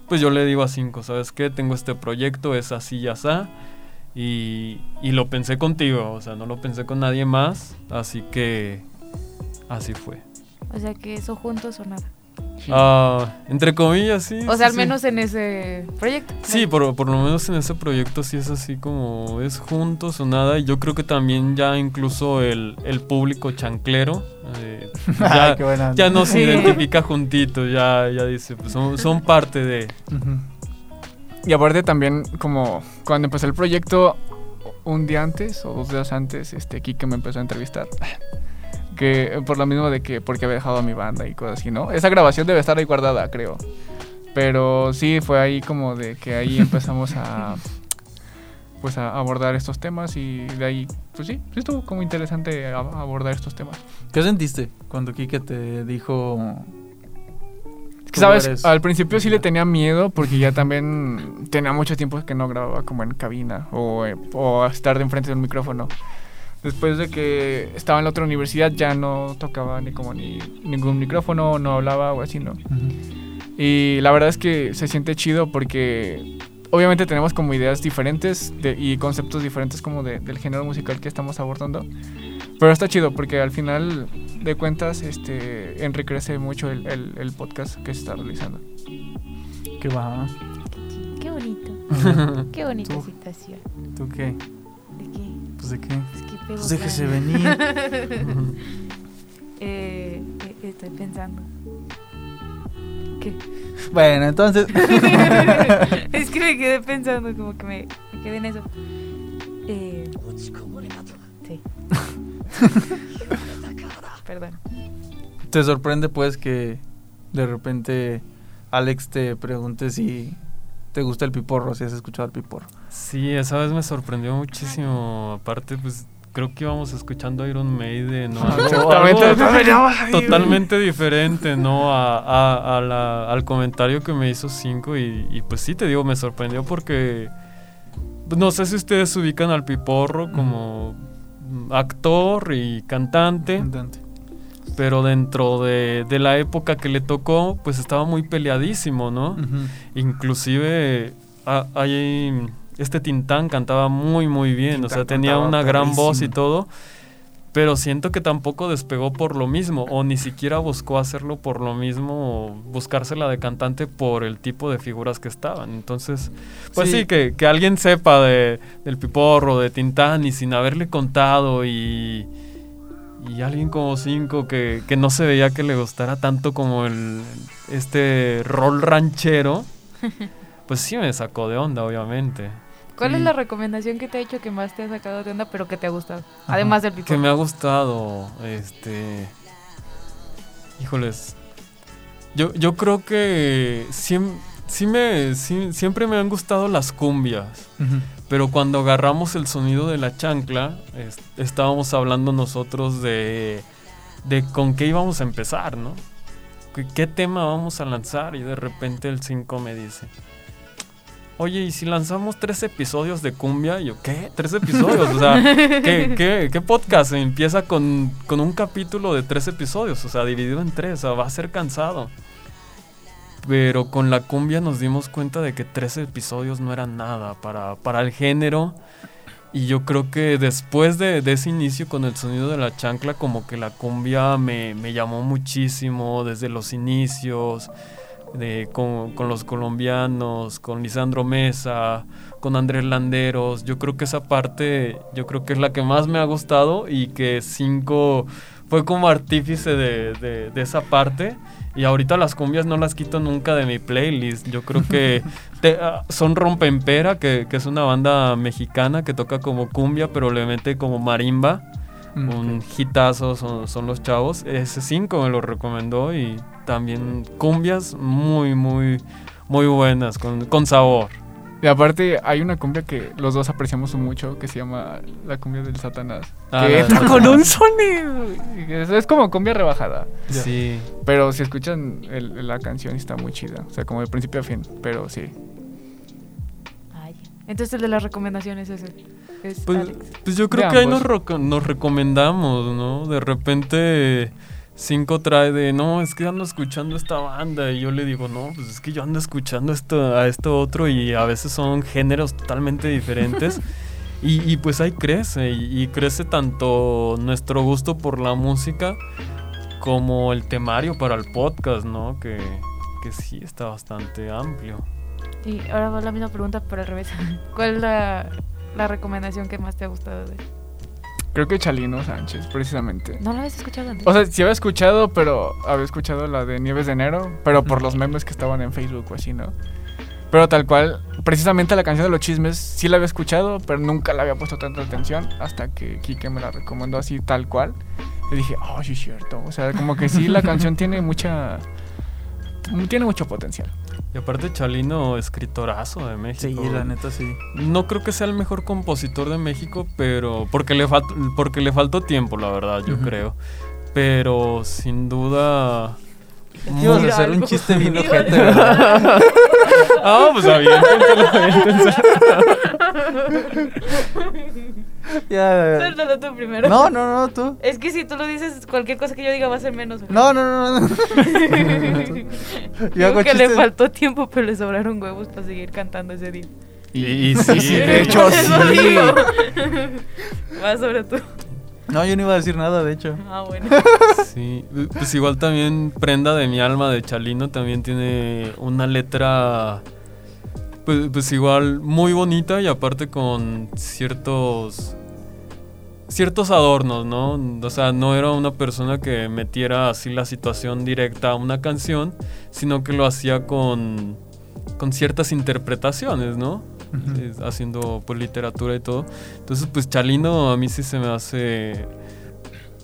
pues yo le digo a 5, ¿sabes qué? Tengo este proyecto, es así y así. Y, y lo pensé contigo, o sea, no lo pensé con nadie más, así que así fue. O sea que eso juntos o nada. Ah, entre comillas, sí. O sí, sea, al sí. menos en ese proyecto. Sí, por, por lo menos en ese proyecto sí es así como es juntos o nada. Y yo creo que también ya incluso el, el público chanclero eh, ya, ya nos Sí. identifica juntitos, ya, ya dice, pues son, son parte de... Y aparte también, como cuando empecé el proyecto, un día antes o dos días antes, este Kike me empezó a entrevistar. Que por lo mismo de que porque había dejado a mi banda y cosas así, ¿no? Esa grabación debe estar ahí guardada, creo. Pero sí, fue ahí como de que ahí empezamos a pues a abordar estos temas y de ahí, pues sí, sí estuvo como interesante a- abordar estos temas. ¿Qué sentiste cuando Kike te dijo... Es que, "Tú ¿sabes? eres- Al principio sí le tenía miedo porque ya también tenía mucho tiempo que no grababa como en cabina o, eh, o estar de enfrente de un micrófono. Después de que estaba en la otra universidad ya no tocaba ni como ni ningún micrófono, no hablaba o así, ¿no? Ujú. Y la verdad es que se siente chido porque obviamente tenemos como ideas diferentes de- y conceptos diferentes como de- del género musical que estamos abordando. Pero está chido porque al final de cuentas este, enriquece mucho el, el- el podcast que se está realizando. ¿Qué va? Qué bonito. Qué bonita Tú. situación. ¿Tú qué? ¿De qué? Pues de qué? Pues qué pedo, Pues déjese venir. Eh, eh, estoy pensando. ¿Qué? bueno, entonces... es que me quedé pensando, como que me, me quedé en eso. Eh, sí. Perdón. ¿Te sorprende pues que de repente Alex te pregunte si te gusta el piporro, si has escuchado el piporro? Sí, esa vez me sorprendió muchísimo. Aparte, pues creo que íbamos escuchando Iron Maiden o algo- Exactamente. algo totalmente diferente, ¿no? A, a- a la- al comentario que me hizo Cinco y, y, pues sí, te digo, me sorprendió porque pues, no sé si ustedes ubican al Piporro como actor y cantante, Cantante. pero dentro de, de la época que le tocó, pues estaba muy peleadísimo, ¿no? Ujú. Inclusive hay este Tintán cantaba muy muy bien, o sea, tenía una gran voz y todo, pero siento que tampoco despegó por lo mismo o ni siquiera buscó hacerlo por lo mismo o buscársela de cantante por el tipo de figuras que estaban. Entonces, pues sí, Sí. que, que alguien sepa de, del Piporro, de Tintán y sin haberle contado y y alguien como cinco que, que no se veía que le gustara tanto como el este rol ranchero, pues sí me sacó de onda, obviamente. ¿Cuál es la recomendación que te ha hecho que más te ha sacado de onda, pero que te ha gustado? Además del pipo. Que me ha gustado, este... Híjoles. Yo, yo creo que siem- sí me, sí- siempre me han gustado las cumbias. Pero cuando agarramos el sonido de la chancla, es- estábamos hablando nosotros de, de con qué íbamos a empezar, ¿no? ¿qué, qué tema vamos a lanzar? Y de repente el 5 me dice, oye, ¿y si lanzamos tres episodios de cumbia? Yo, ¿qué? ¿Tres episodios? O sea, ¿qué, qué, qué podcast empieza con, con un capítulo de tres episodios? O sea, dividido en tres, o sea, va a ser cansado. Pero con la cumbia nos dimos cuenta de que tres episodios no eran nada para, para el género. Y yo creo que después de, de ese inicio con el sonido de la chancla, como que la cumbia me, me llamó muchísimo desde los inicios, de, con, con los colombianos, con Lisandro Mesa, con Andrés Landeros. Yo creo que esa parte, yo creo que es la que más me ha gustado y que Cinco fue como artífice de, de, de esa parte. Y ahorita las cumbias no las quito nunca de mi playlist. Yo creo que te- ah, son Rompempera, que, que es una banda mexicana que toca como cumbia, pero le mete como marimba. Mm, Un hitazo son, son los chavos. Ese 5 me lo recomendó y también cumbias muy, muy, muy buenas, con, con sabor. Y aparte hay una cumbia que los dos apreciamos mucho que se llama la cumbia del Satanás. Ah, que entra con un sonido. Es, como cumbia rebajada. Sí. Pero si escuchan el- la canción está muy chida. O sea, como de principio a fin. Pero sí. Ay. Entonces el de las recomendaciones es ese. Es Pues, Alex. pues yo creo De que ahí ambos. nos, reco- nos recomendamos, ¿no? De repente Cinco trae de, no, es que ando escuchando esta banda y yo le digo, no, pues es que yo ando escuchando esto, a esto otro y a veces son géneros totalmente diferentes. y, y pues ahí crece y, y crece tanto nuestro gusto por la música como el temario para el podcast, ¿no? Que, que sí está bastante amplio. Y ahora va la misma pregunta, pero al revés. ¿Cuál es la, la recomendación que más te ha gustado de él? Creo que Chalino Sánchez, precisamente. ¿No lo habías escuchado antes? O sea, sí había escuchado, pero había escuchado la de Nieves de Enero, pero por los memes que estaban en Facebook o así, ¿no? Pero tal cual, precisamente la canción de los chismes sí la había escuchado, pero nunca la había puesto tanta atención hasta que Kike me la recomendó así tal cual. Y dije, oh, sí es cierto. O sea, como que sí, la canción tiene mucha... Tiene mucho potencial. Y aparte Chalino, escritorazo de Sí, México. la neta sí. No creo que sea el mejor compositor de México, pero porque le fal- porque le faltó tiempo, la verdad, yo creo. Pero sin duda Ibas a hacer un chiste bien ojete. Ah, pues aviéntenselo, aviéntenselo. Ya. Suéltalo tú primero. No, no, no, tú. Es que si tú lo dices, cualquier cosa que yo diga va a ser menos. No, no, no, no. Digo que le faltó tiempo, pero le sobraron huevos para seguir cantando ese día. Y, y sí, Sí, de hecho, sí. Va sobre tú. No, yo no iba a decir nada, de hecho. Ah, bueno. Sí, pues igual también Prenda de mi alma de Chalino también tiene una letra pues, pues igual muy bonita y aparte con ciertos ciertos adornos, ¿no? O sea, no era una persona que metiera así la situación directa a una canción, sino que lo hacía con con ciertas interpretaciones, ¿no? Haciendo pues literatura y todo. Entonces, pues Chalino a mí sí se me hace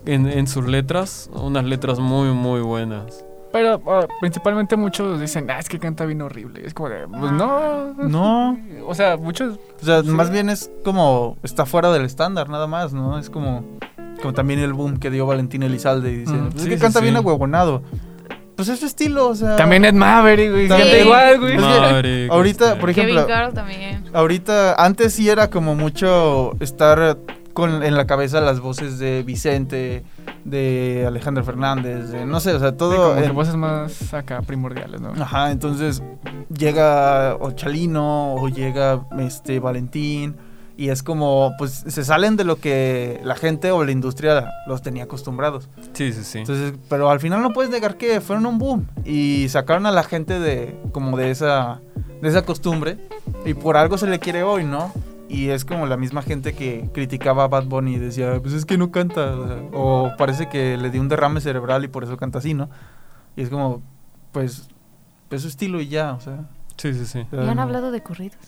en, en sus letras, unas letras muy, muy buenas. Pero ah, principalmente muchos dicen, ah, es que canta bien horrible. Y es como de, pues no. No. O sea, muchos. O sea, Sí. más bien es como está fuera del estándar, nada más, ¿no? Es como como también el boom que dio Valentín Elizalde y dice, Mm, "Pues es que sí, canta sí. bien ahuevonado. Pues es su estilo, o sea. También Ed Maverick, güey. Canta igual, güey. Es que Maverick, ahorita, este, por ejemplo, Kevin Carl también. ahorita antes sí era como mucho estar con en la cabeza las voces de Vicente, de Alejandro Fernández, de, no sé, o sea, Sí, todo como que voces más acá primordiales, ¿no? Ajá, entonces llega o Chalino o llega este Valentín y es como pues se salen de lo que la gente o la industria los tenía acostumbrados. Sí, sí, sí. Entonces, pero al final no puedes negar que fueron un boom y sacaron a la gente de como de esa de esa costumbre y por algo se le quiere hoy, ¿no? Y es como la misma gente que criticaba a Bad Bunny y decía, pues es que no canta, o, parece que le dio un derrame cerebral y por eso canta así, ¿no? Y es como, pues, es su estilo y ya, o sea. Sí, sí, sí. ¿Y han hablado de corridos?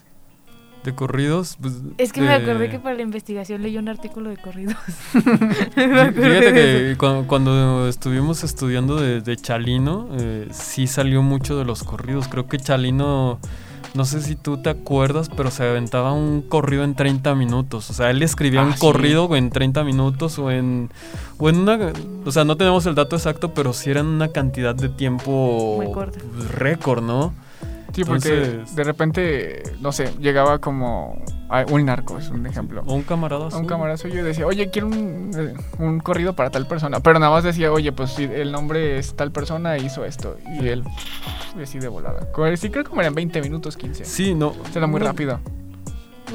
De corridos, pues. Es que me de- acordé que para la investigación leí un artículo de corridos. Fíjate que cu- cuando, estuvimos estudiando de, de Chalino, eh, sí salió mucho de los corridos. Creo que Chalino no sé si tú te acuerdas, pero se aventaba un corrido en 30 minutos. O sea, él escribía Ah, un sí. corrido en 30 minutos o en, o en una... O sea, no tenemos el dato exacto, pero sí era en una cantidad de tiempo récord, ¿no? Sí, porque Entonces- de repente, no sé, llegaba como un narco, es un ejemplo. O un camarada A un suyo. camarada suyo decía, oye, quiero un, eh, un corrido para tal persona. Pero nada más decía, oye, pues si el nombre es tal persona, hizo esto. Y él así de volada. Sí, creo que como eran 20 minutos, 15. Sí, no. Era muy no, rápido.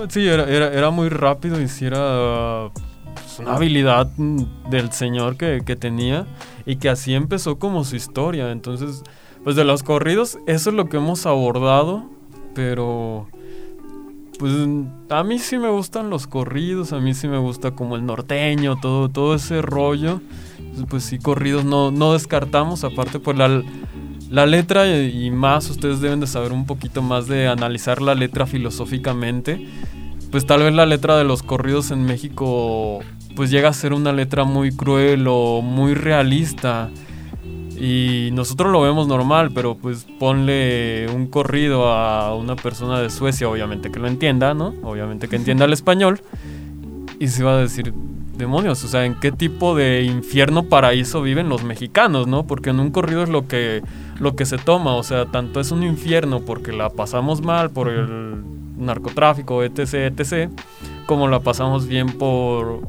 Sí, era, era, era muy rápido y sí era pues, una habilidad mm, del señor que, que tenía y que así empezó como su historia. Entonces, pues de los corridos, eso es lo que hemos abordado, pero pues a mí sí me gustan los corridos, a mí sí me gusta como el norteño, todo, todo ese rollo. Pues, Pues sí, corridos no, no descartamos, aparte por la, la letra y, y más, ustedes deben de saber un poquito más de analizar la letra filosóficamente. Pues tal vez la letra de los corridos en México pues llega a ser una letra muy cruel o muy realista. Y nosotros lo vemos normal, pero pues ponle un corrido a una persona de Suecia, obviamente que lo entienda, ¿no? Obviamente que entienda el español. Y se va a decir, demonios, o sea, ¿en qué tipo de infierno paraíso viven los mexicanos, no? Porque en un corrido es lo que, lo que se toma, o sea, tanto es un infierno porque la pasamos mal por el narcotráfico, etc., etc., como la pasamos bien por,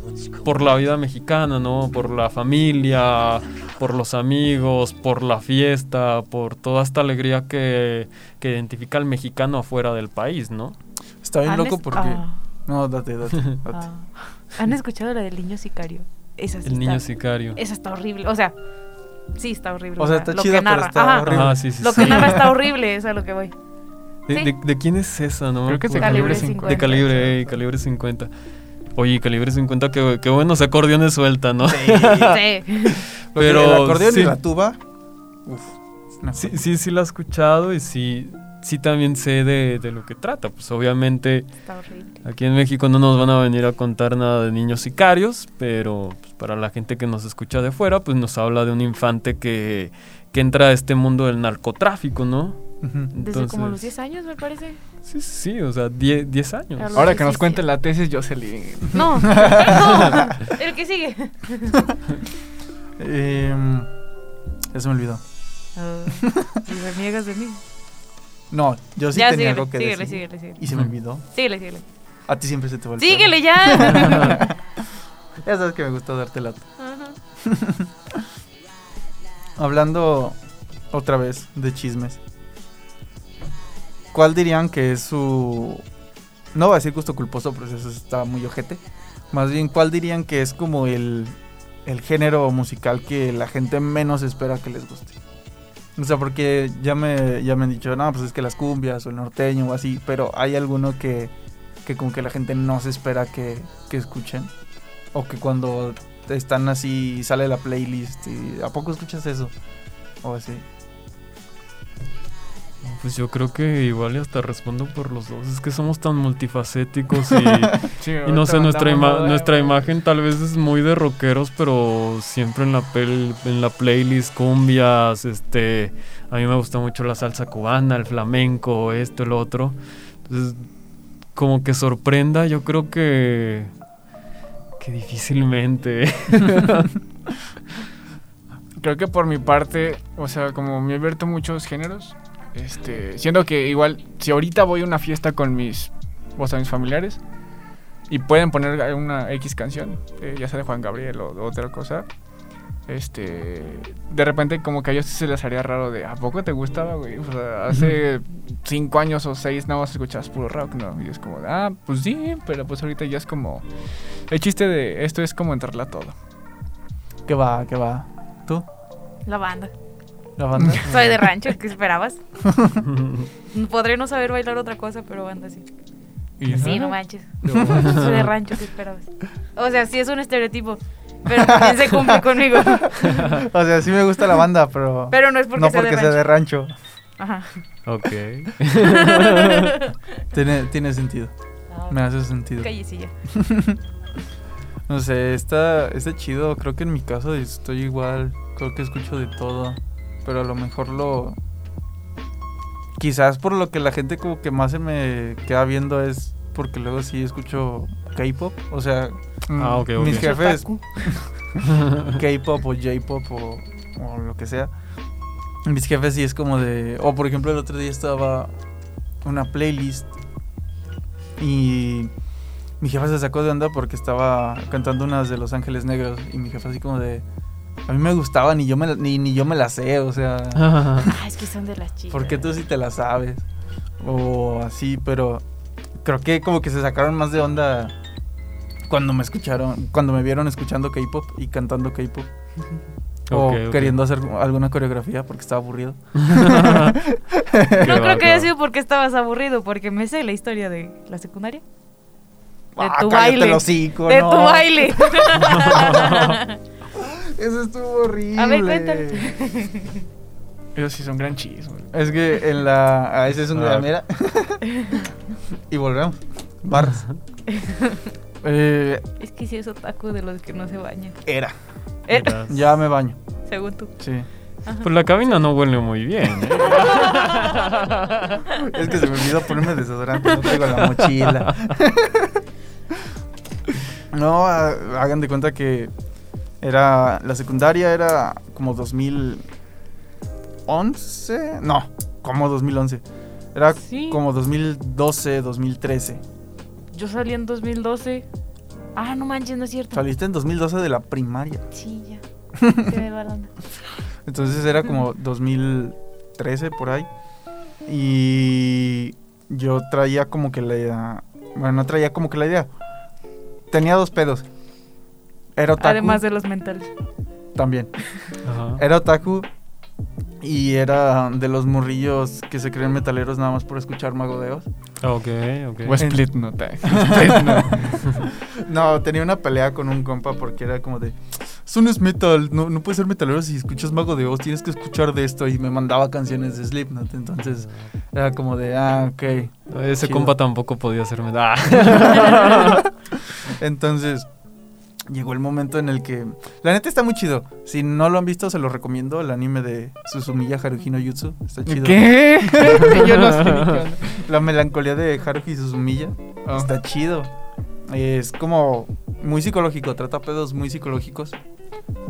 por la vida mexicana, ¿no? Por la familia, por los amigos, por la fiesta, por toda esta alegría que, que identifica al mexicano afuera del país, ¿no? Está bien ¿Han loco porque... ah, No, date, date. date. ah. ¿Han escuchado la del niño sicario? Esa sí El niño sicario. Esa está horrible. O sea, sí está horrible. O sea, está lo chida, que pero está Ajá. horrible. Ah, sí, sí, Lo sí. que narra está horrible, es a lo que voy. ¿De, Sí. de- de quién es esa? No me Creo que es de acuerdo. calibre Calibre 50. De calibre, eh, calibre 50. Oye, calibre 50, qué, qué buenos acordeones suelta, ¿no? Sí. Sí. Pero el acordeón sí. y la tuba. Uf. Sí, sí, sí la he escuchado y sí, sí también sé de, de lo que trata. Pues obviamente aquí en México no nos van a venir a contar nada de niños sicarios, pero pues, para la gente que nos escucha de fuera, pues nos habla de un infante que, que entra a este mundo del narcotráfico, ¿no? Ujú. Desde como los Entonces, 10 años, me parece. Sí, sí, o sea, 10 10 años. Ahora que nos 17. cuente la tesis, Jocelyn. No, no. El que sigue. Em, ya se me olvidó. Ah, y reniegas de mí. No, yo sí ya, tenía síguele, algo que síguele, decir. síguele, síguele. Y se me olvidó. Síguele, síguele. A ti siempre se te va. Síguele ya. Ya sabes que me gusta darte lata. Ajá. Hablando otra vez de chismes. ¿Cuál dirían que es su... No voy a decir gusto culposo, pero eso está muy ojete. Más bien, ¿cuál dirían que es como el, el género musical que la gente menos espera que les guste? O sea, porque ya me, ya me han dicho, no, pues es que las cumbias o el norteño o así, pero hay alguno que, que como que la gente no se espera que, que escuchen. O que cuando están así sale la playlist y ¿a poco escuchas eso? O así. Pues yo creo que igual y hasta respondo por los dos. Es que somos tan multifacéticos y, Sí, y no sé, nuestra, ima- nuestra imagen tal vez es muy de rockeros, pero siempre en la, pel- en la playlist cumbias, este, a mí me gusta mucho la salsa cubana, el flamenco, esto, el otro. Entonces, como que sorprenda, yo creo que... Que difícilmente. Creo que por mi parte, o sea, como me he abierto muchos géneros, este, siendo que igual, si ahorita voy a una fiesta con mis, o sea, mis familiares, y pueden poner una X canción, eh, ya sea de Juan Gabriel o de otra cosa, este, de repente como que a ellos se les haría raro de, ¿a poco te gustaba, güey? O sea, hace cinco años o seis nada más escuchabas puro rock, ¿no? Y es como, ah, pues sí, pero pues ahorita ya es como, el chiste de esto es como entrarla todo. ¿Qué va? ¿Qué va? ¿Tú? La banda. ¿La banda? Soy de rancho, ¿qué esperabas? Podré no saber bailar otra cosa, pero banda sí. Y Sí, no manches. Soy de rancho, ¿qué esperabas? O sea, sí es un estereotipo, pero también se cumple conmigo. o sea, sí me gusta la banda, pero... Pero no es porque no sea porque de sea rancho. de rancho. Ajá. ok. Tiene, tiene sentido. Ah, Me hace sentido. Callecilla. No sé, está, está chido. Creo que en mi caso estoy igual. Creo que escucho de todo. Pero a lo mejor lo quizás por lo que la gente como que más se me queda viendo es porque luego sí escucho K-pop. O sea, Mm. Ah, ok, ok. mis jefes. K-pop o J-pop o, o lo que sea. Mis jefes sí es como de... O por ejemplo el otro día estaba una playlist y mi jefa se sacó de onda porque estaba cantando unas de Los Ángeles Negros y mi jefa así como de... A mí me gustaban ni yo me, la- ni, ni yo me las sé, o sea... Ah, es que son de las chicas. ¿Por qué tú sí te la sabes? O así, pero creo que como que se sacaron más de onda cuando me escucharon, cuando me vieron escuchando K-pop y cantando K-pop. O queriendo hacer alguna coreografía porque estaba aburrido. No creo que haya sido porque estabas aburrido, porque me sé la historia de la secundaria. De Ah, tu baile. hocico, de no. tu baile. Eso estuvo horrible. A ver, cuéntalo. Ellos sí son gran chisme. Es que en la. A ese es un Ah. mira. y volvemos. Barras. Eh, es que si es otaku de los que no se bañan. era. Eh, Verás. Ya me baño. según tú. Sí. Pues la cabina no huele muy bien. ¿eh? Es que se me olvidó ponerme desodorante, no traigo la mochila. No, ha- hagan de cuenta que era la secundaria era como 2011, no, como 2011. Era Sí. como 2012, 2013. Yo salí en 2012. Ah, no manches, no es cierto. Saliste en 2012 de la primaria. Sí, ya. Se me va la onda. Entonces era como 2013 por ahí. Y yo traía como que la idea. Bueno, no traía como que la idea. Tenía dos pedos. Era otaku. Además de los mentales. También. Ajá. Era otaku. Y era de los morrillos que se creen metaleros nada más por escuchar Mago de Oz. Ok, ok. O Split Note. No, tenía una pelea con un compa porque era como de. Eso no es metal, no, no puedes ser metalero si escuchas Mago de Oz, tienes que escuchar de esto. Y me mandaba canciones de Slipknot. Entonces era como de, ah, ok. Ese chido. compa tampoco podía hacerme. Ah. Entonces, llegó el momento en el que. La neta está muy chido. Si no lo han visto, se lo recomiendo. El anime de Susumiya Haruhi no Jutsu. Está chido. ¿Qué? Yo no sé. La melancolía de Haruhi Suzumiya. Ah. Está chido. Es como muy psicológico. Trata pedos muy psicológicos.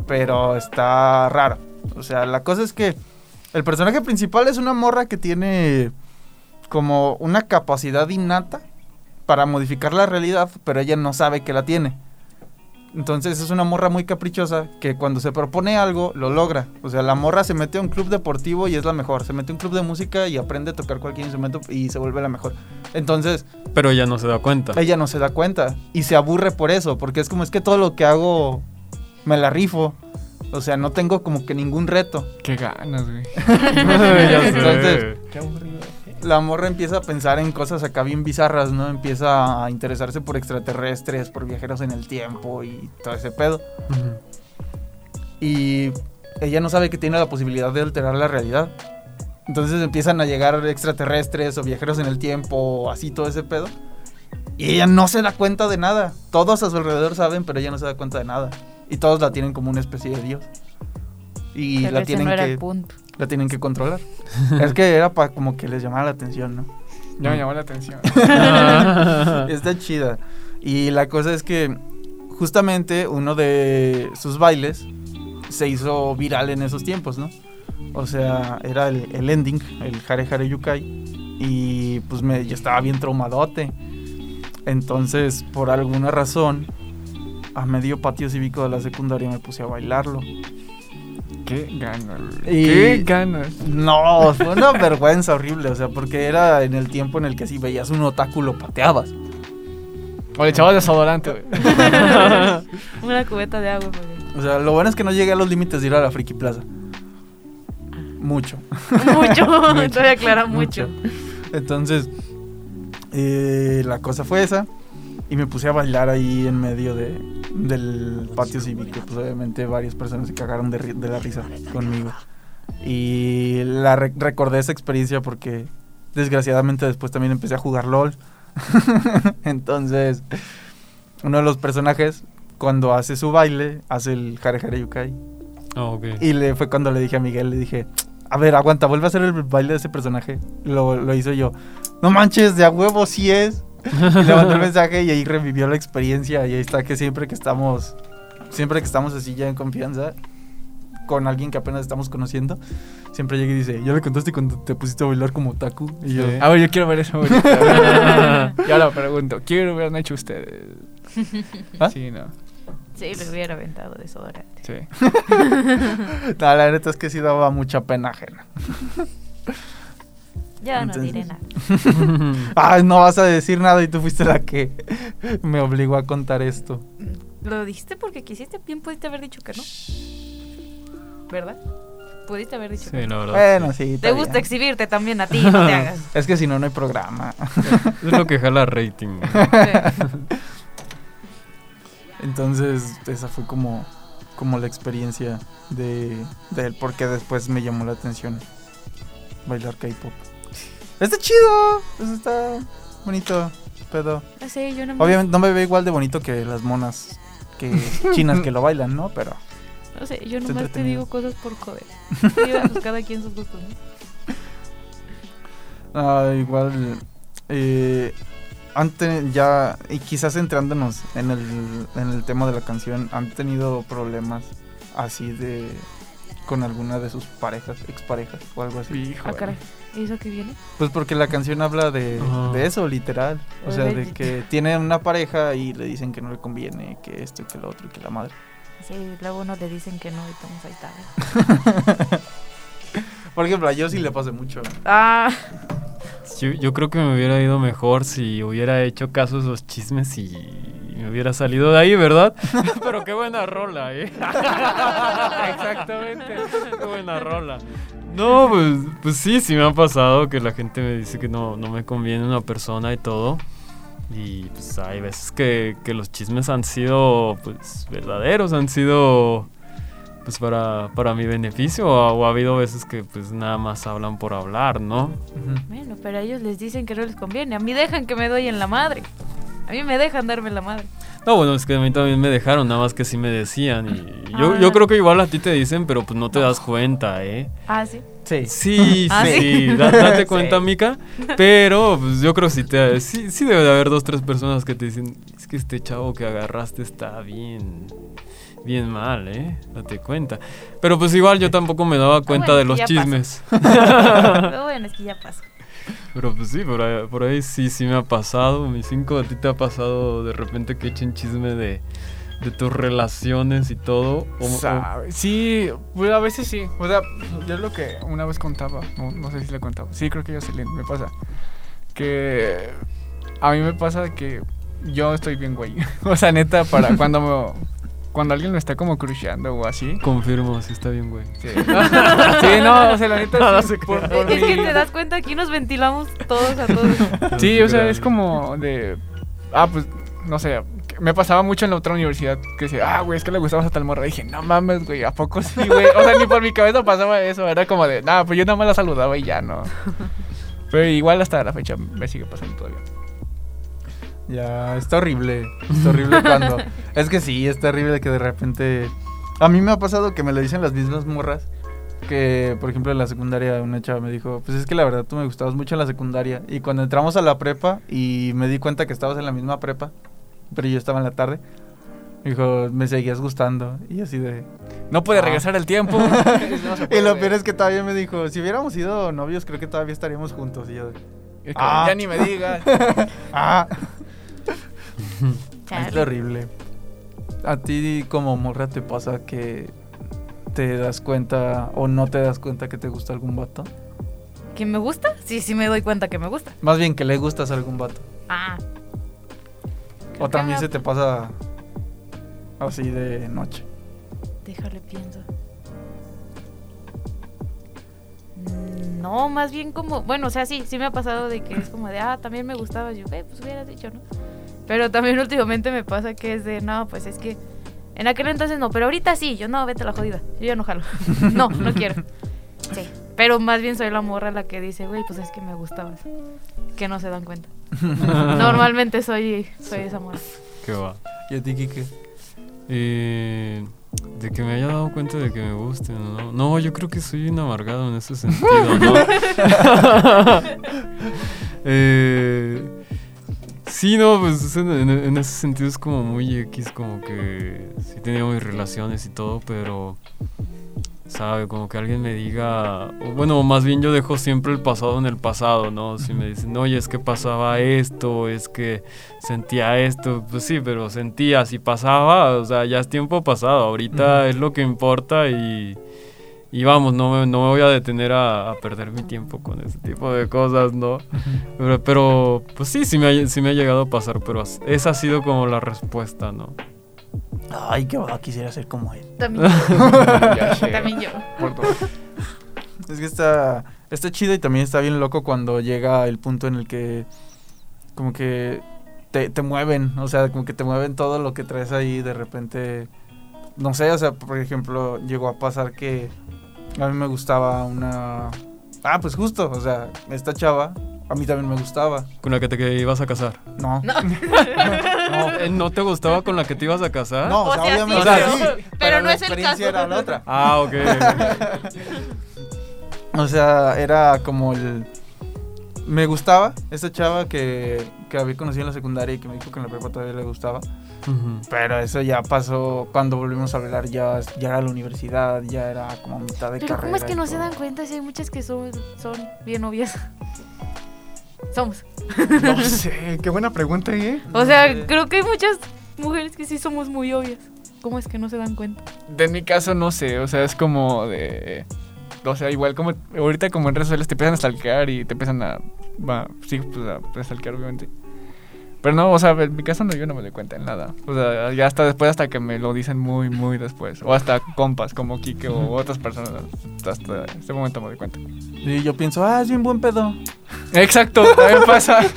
Pero está raro. O sea, la cosa es que el personaje principal es una morra que tiene como una capacidad innata para modificar la realidad, pero ella no sabe que la tiene. Entonces es una morra muy caprichosa que cuando se propone algo lo logra. O sea, la morra se mete a un club deportivo y es la mejor. Se mete a un club de música y aprende a tocar cualquier instrumento y se vuelve la mejor. Entonces Pero ella no se da cuenta. ella no se da cuenta y se aburre por eso, porque es como es que todo lo que hago me la rifo. O sea, no tengo como que ningún reto. Qué ganas, güey. Ya sé. Entonces, Qué aburrido. La morra empieza a pensar en cosas acá bien bizarras, ¿no? Empieza a interesarse por extraterrestres, por viajeros en el tiempo y todo ese pedo. Y ella no sabe que tiene la posibilidad de alterar la realidad. Entonces empiezan a llegar extraterrestres o viajeros en el tiempo, o así todo ese pedo. Y ella no se da cuenta de nada. Todos a su alrededor saben, pero ella no se da cuenta de nada. Y todos la tienen como una especie de dios. Y Pero la ese tienen, no era que, el punto. La tienen que controlar. es que era para como que les llamara la atención, ¿no? Ya me llamó la atención. Está chida. Y la cosa es que justamente uno de sus bailes se hizo viral en esos tiempos, ¿no? O sea, era el, el ending, el Hare Hare Yukai. Y pues me, yo estaba bien traumadote. Entonces, por alguna razón, a medio patio cívico de la secundaria me puse a bailarlo. Qué ganas, güey. Y- Qué ganas. No, fue una vergüenza horrible, o sea, porque era en el tiempo en el que si veías un otaku lo pateabas. O le echabas desodorante, güey. Una cubeta de agua. porque- O sea, lo bueno es que no llegué a los límites de ir a la Friki Plaza. Mucho. Mucho. Todavía aclara mucho. Entonces, eh, la cosa fue esa. Y me puse a bailar ahí en medio de, del patio cívico. Pues obviamente varias personas se cagaron de, de la risa conmigo. Y la re- recordé esa experiencia porque desgraciadamente después también empecé a jugar LOL. Entonces, uno de los personajes, cuando hace su baile, hace el Hare Hare Yukai. Ah, ok. Y le fue cuando le dije a Miguel, le dije, a ver, aguanta, vuelve a hacer el baile de ese personaje. Lo, lo hizo yo. No manches, de a huevo sí es. Y le mandé el mensaje y ahí revivió la experiencia. Y ahí está que siempre que estamos, siempre que estamos así ya en confianza con alguien que apenas estamos conociendo, siempre llega y dice, ya le contaste cuando te pusiste a bailar como taku. Y yo, Sí. A ver, yo quiero ver eso ahorita. ya lo pregunto. ¿Qué hubieran hecho ustedes? ¿Ah? Sí, no. Sí, le hubiera aventado desodorante. Sí. "No, la neta es que sí daba mucha pena ajena. Ya no Entonces- diré nada. Ay, no vas a decir nada y tú fuiste la que me obligó a contar esto. Lo dijiste porque quisiste, bien pudiste haber dicho que no. ¿Verdad? Pudiste haber dicho Sí, que no. la verdad. Bueno, sí. Te gusta bien. exhibirte también a ti, no te hagas. Es que si no, no hay programa. Es lo que jala rating. Entonces, esa fue como, como la experiencia de, de él, porque después me llamó la atención bailar K-pop. Está chido, pues está bonito, pero No sé, yo no me... obviamente no me ve igual de bonito que las monas que chinas que lo bailan, ¿no? Pero No sé, yo nomás te digo cosas por joder. Sí, pues cada quien sus gustos, ¿no? ah, igual eh, antes ya y quizás entrándonos en el, en el tema de la canción, han tenido problemas así de con alguna de sus parejas, exparejas o algo así. Hijo. Ah, caray. ¿Y eso qué viene? Pues porque la canción habla de, de eso, literal. O sea, de- de que tiene una pareja y le dicen que no le conviene, que esto y que lo otro y que la madre. Sí, luego no le dicen que no y todos ahí está. Por ejemplo, a Yossi le pasa mucho. Ah, Yo, yo creo que me hubiera ido mejor si hubiera hecho caso a esos chismes y me hubiera salido de ahí, ¿verdad? Pero qué buena rola, ¿eh? Exactamente. Qué buena rola. No, pues, pues sí, sí me ha pasado que la gente me dice que no, no me conviene una persona y todo. Y pues hay veces que, que los chismes han sido pues verdaderos, han sido pues para, para mi beneficio o, ha habido veces que pues nada más hablan por hablar, ¿no? Bueno, pero a ellos les dicen que no les conviene. A mí dejan que me doy en la madre. A mí me dejan darme la madre. No, bueno, es que a mí también me dejaron, nada más que sí me decían. Y yo, Ah. yo creo que igual a ti te dicen, pero pues no te das cuenta, ¿eh? Ah, sí. Sí. Sí, Ah, sí, ¿sí? da- date Sí. cuenta, Mica. Pero pues yo creo que sí, te, sí, sí debe de haber dos, tres personas que te dicen, es que este chavo que agarraste está bien, bien mal, ¿eh? Date cuenta. Pero pues igual yo tampoco me daba cuenta bueno, de los pasó. chismes. Pero bueno, es que ya pasa. Pero pues sí, por ahí, por ahí sí, sí me ha pasado. Mi cinco, ¿a ti te ha pasado de repente que echen chisme de, de tus relaciones y todo? O- o- Sí, pues a veces sí. O sea, yo lo que una vez contaba. No, sé si le contaba. Sí, creo que yo sí le- me pasa. Que a mí me pasa que yo estoy bien güey. O sea, neta, para cuando me- cuando alguien me está como cruceando o así. Confirmo, sí está bien, güey. Sí, sí no, o sea, la neta. No, sí, se por- por Es que te das cuenta, aquí nos ventilamos todos a todos. Sí, o sea, es como de. Ah, pues, no sé. Me pasaba mucho en la otra universidad que decía, ah, güey, es que le gustabas a tal morra. Y dije, no mames, güey, ¿a poco sí, güey? O sea, ni por mi cabeza pasaba eso. Era como de, nah, pues yo nada más la saludaba y ya, ¿no? Pero igual hasta la fecha me sigue pasando todavía. Ya, está horrible. Está horrible cuando. Es que sí, está horrible que de repente. A mí me ha pasado que me lo dicen las mismas morras. Que, por ejemplo, en la secundaria una chava me dijo, pues es que la verdad tú me gustabas mucho en la secundaria. Y cuando entramos a la prepa y me di cuenta que estabas en la misma prepa, pero yo estaba en la tarde, me dijo, me seguías gustando. Y así de... No puede Ah. regresar el tiempo. Y lo peor es que todavía me dijo, si hubiéramos sido novios, creo que todavía estaríamos juntos. Y yo de, Ah. Ya ni me digas. ah, Chale. Es horrible. ¿A ti como morra te pasa que te das cuenta o no te das cuenta que te gusta algún vato? ¿Que me gusta? Sí, sí me doy cuenta que me gusta. Más bien que le gustas a algún vato. Ah. O también se te pasa así de noche. Déjale pienso. No, más bien como, bueno, o sea, sí, sí me ha pasado de que es como de, ah, también me gustaba, yo, eh, pues hubieras dicho, ¿no? Pero también últimamente me pasa que es de, no, pues es que en aquel entonces no, pero ahorita sí, yo no, vete a la jodida, yo ya no jalo, no, no quiero. Sí, pero más bien soy la morra la que dice, güey, pues es que me gustabas, que no se dan cuenta. Normalmente soy, soy esa morra. ¿Qué va? ¿Y a ti, Kike? Eh, De que me haya dado cuenta de que me gusten, ¿no? No, yo creo que soy un amargado en ese sentido, ¿no? eh, sí, no, pues en, en- ese sentido es como muy X, como que sí tenía mis relaciones y todo, pero, ¿sabe? Como que alguien me diga, o bueno, más bien yo dejo siempre el pasado en el pasado, ¿no? Si me dicen, oye, es que pasaba esto, es que sentía esto, pues sí, pero sentía, si pasaba, o sea, ya es tiempo pasado, ahorita es lo que importa y, y vamos, no me, no me voy a detener a, a perder mi tiempo con ese tipo de cosas, ¿no? Pero, pero, pues sí, sí me, ha, sí me ha llegado a pasar, pero esa ha sido como la respuesta, ¿no? Ay, qué va, quisiera ser como él. También yo. También yo. Es que está, está chido y también está bien loco cuando llega el punto en el que como que te, te mueven, o sea, como que te mueven todo lo que traes ahí de repente, no sé, o sea, por ejemplo, llegó a pasar que a mí me gustaba una... Ah, pues justo, o sea, esta chava, a mí también me gustaba. Con la que te ibas a casar. No. No. Eh, ¿No te gustaba con la que te ibas a casar? No, O o sea, sea, sí, obviamente pero- sí, pero no la es el experiencia caso. era la otra. Ah, ok. O sea, era como el... Me gustaba esta chava que, que había conocido en la secundaria y que me dijo que en la prepa todavía le gustaba. Pero eso ya pasó cuando volvimos a hablar, ya, ya era la universidad, ya era como a mitad de Pero carrera. ¿cómo es que no se dan cuenta si hay muchas que son, son bien obvias? Somos. No sé, qué buena pregunta, ¿eh? O sea, creo que hay muchas mujeres que sí somos muy obvias. ¿Cómo es que no se dan cuenta? De mi caso no sé, o sea, es como de... O sea, igual como ahorita como en redes sociales te empiezan a stalkear y te empiezan a... Va, sí, pues a, a stalkear obviamente. Pero no, o sea, en mi caso no, yo no me doy cuenta en nada. O sea, ya hasta después, hasta que me lo dicen muy, muy después. O hasta compas como Kike o otras personas. Hasta ese momento me doy cuenta. Y yo pienso, ah, es bien buen pedo. Exacto, también pasa.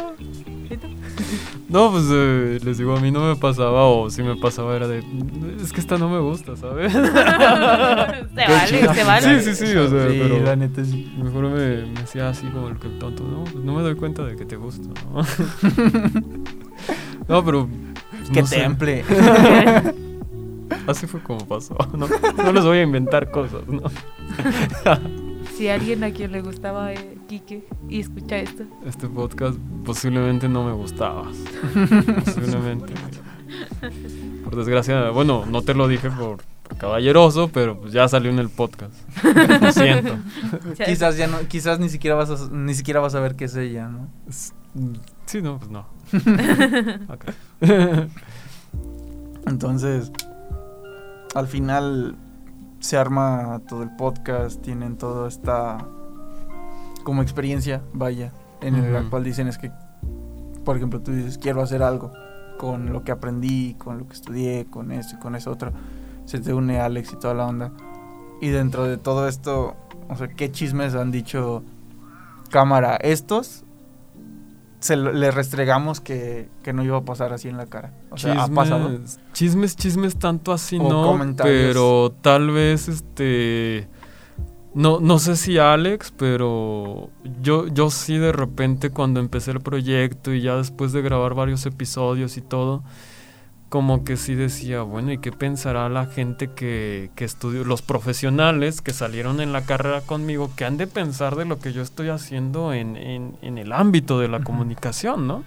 No, pues eh, les digo, a mí no me pasaba, o si me pasaba era de. Es que esta no me gusta, ¿sabes? se vale, se vale. Sí, sí, sí, o sea, Sí, pero. la neta sí. Mejor me, me hacía así como el que el tonto, no, pues no me doy cuenta de que te gusta, ¿no? no, pero. pues, Qué no sé. temple. Así fue como pasó, ¿no? No les voy a inventar cosas, ¿no? Si alguien a quien le gustaba eh, Quique y escucha esto. Este podcast posiblemente no me gustaba. Posiblemente. Por desgracia, bueno, no te lo dije por, por caballeroso, pero pues ya salió en el podcast. Lo siento. Quizás ya no, quizás ni siquiera vas a, ni siquiera vas a ver qué es ella, ¿no? Sí, no, pues no. Ok. Entonces, al final se arma todo el podcast, tienen toda esta como experiencia, vaya, en la Ujú. cual dicen es que, por ejemplo, tú dices, quiero hacer algo con lo que aprendí, con lo que estudié, con eso y con eso otro. Se te une Alex y toda la onda. Y dentro de todo esto, o sea, ¿qué chismes han dicho cámara? Estos se le restregamos que, que no iba a pasar así en la cara. O sea, ha pasado. Chismes, chismes, chismes tanto así O no, comentarios. pero tal vez este no no sé si Alex, pero yo yo sí de repente cuando empecé el proyecto y ya después de grabar varios episodios y todo como que sí decía, bueno, ¿y qué pensará la gente que, que estudió, los profesionales que salieron en la carrera conmigo, que han de pensar de lo que yo estoy haciendo en, en, en el ámbito de la comunicación, ¿no?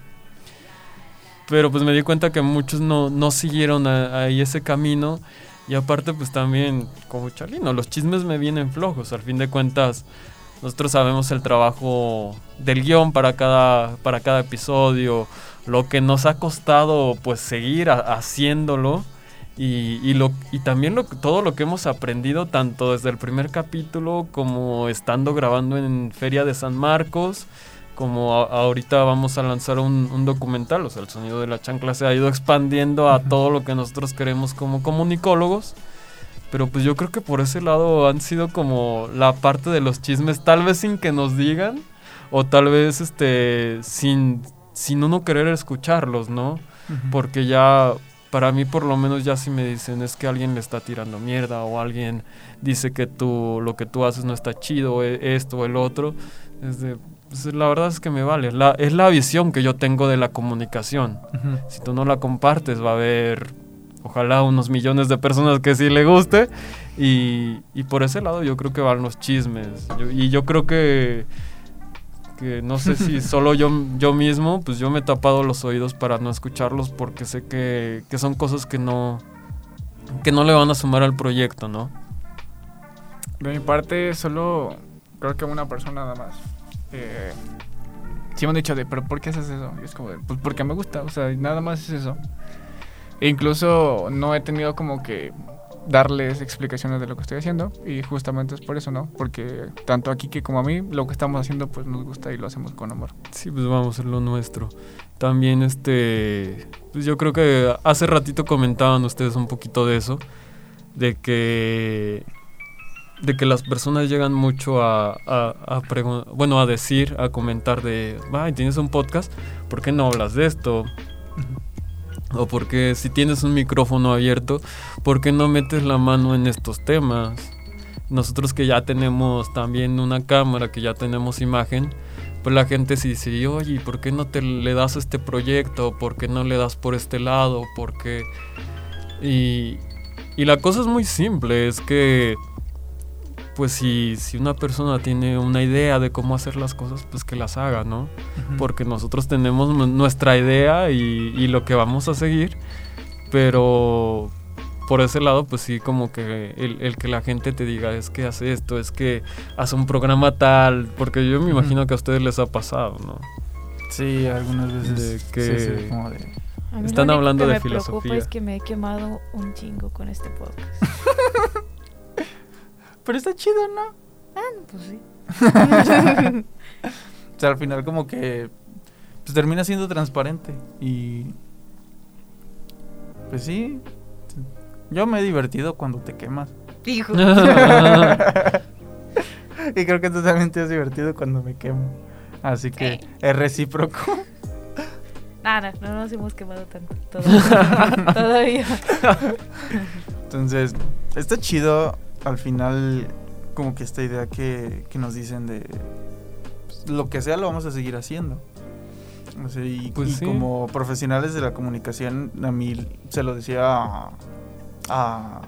Pero pues me di cuenta que muchos no, no siguieron ahí ese camino. Y aparte, pues también, como Chalino, los chismes me vienen flojos. Al fin de cuentas, nosotros sabemos el trabajo del guion para cada, para cada episodio, lo que nos ha costado pues seguir a- haciéndolo. Y, y lo, y también lo, todo lo que hemos aprendido, tanto desde el primer capítulo como estando grabando en Feria de San Marcos, como a- ahorita vamos a lanzar un, un documental, o sea, el sonido de la chancla se ha ido expandiendo a todo lo que nosotros queremos como comunicólogos. Pero pues yo creo que por ese lado han sido como la parte de los chismes, tal vez sin que nos digan, o tal vez este sin, sin uno querer escucharlos, ¿no? Porque ya, para mí por lo menos ya si me dicen es que alguien le está tirando mierda o alguien dice que tú, lo que tú haces no está chido, e- esto o el otro, es de, pues, la verdad es que me vale. La, es la visión que yo tengo de la comunicación. Si tú no la compartes, va a haber, ojalá, unos millones de personas que sí le guste. Y, y por ese lado yo creo que van los chismes. Yo- y yo creo que, que no sé si solo yo, yo mismo, pues yo me he tapado los oídos para no escucharlos porque sé que, que son cosas que no, que no le van a sumar al proyecto, ¿no? De mi parte, solo creo que una persona nada más. Eh, sí me han dicho de, pero ¿por qué haces eso? Y es como de, pues porque me gusta, o sea, nada más es eso. E incluso no he tenido como que darles explicaciones de lo que estoy haciendo y justamente es por eso, ¿no? Porque tanto a Kike como a mí lo que estamos haciendo pues nos gusta y lo hacemos con amor. Sí, pues vamos a hacer lo nuestro. También este, pues yo creo que hace ratito comentaban ustedes un poquito de eso, de que de que las personas llegan mucho a, a, a bueno, a decir, a comentar de, ay, tienes un podcast, ¿por qué no hablas de esto? O porque si tienes un micrófono abierto, ¿por qué no metes la mano en estos temas? Nosotros que ya tenemos también una cámara, que ya tenemos imagen, pues la gente sí dice, oye, ¿y ¿por qué no te le das este proyecto? ¿Por qué no le das por este lado? ¿Por qué? Y, y la cosa es muy simple, es que pues si, si una persona tiene una idea de cómo hacer las cosas, pues que las haga, ¿no? Ujú. Porque nosotros tenemos nu- nuestra idea y, y lo que vamos a seguir, pero por ese lado, pues sí, como que el, el que la gente te diga es que hace esto, es que hace un programa tal, porque yo me imagino que a ustedes les ha pasado, ¿no? Sí, algunas veces. De que- sí, sí, como de- A mí Están lo único hablando que de me preocupa filosofía. es que me he quemado un chingo con este podcast. Pero está chido, ¿no? pues sí. O sea, al final como que pues termina siendo transparente y pues sí, yo me he divertido cuando te quemas Hijo. y creo que tú también te has divertido cuando me quemo, así que es recíproco. Nada, no nos hemos quemado tanto. Todavía. todavía. Entonces, está chido al final como que esta idea que, que nos dicen de pues, lo que sea lo vamos a seguir haciendo. O sea, y, Pues y sí. como profesionales de la comunicación, a mí se lo decía a, a,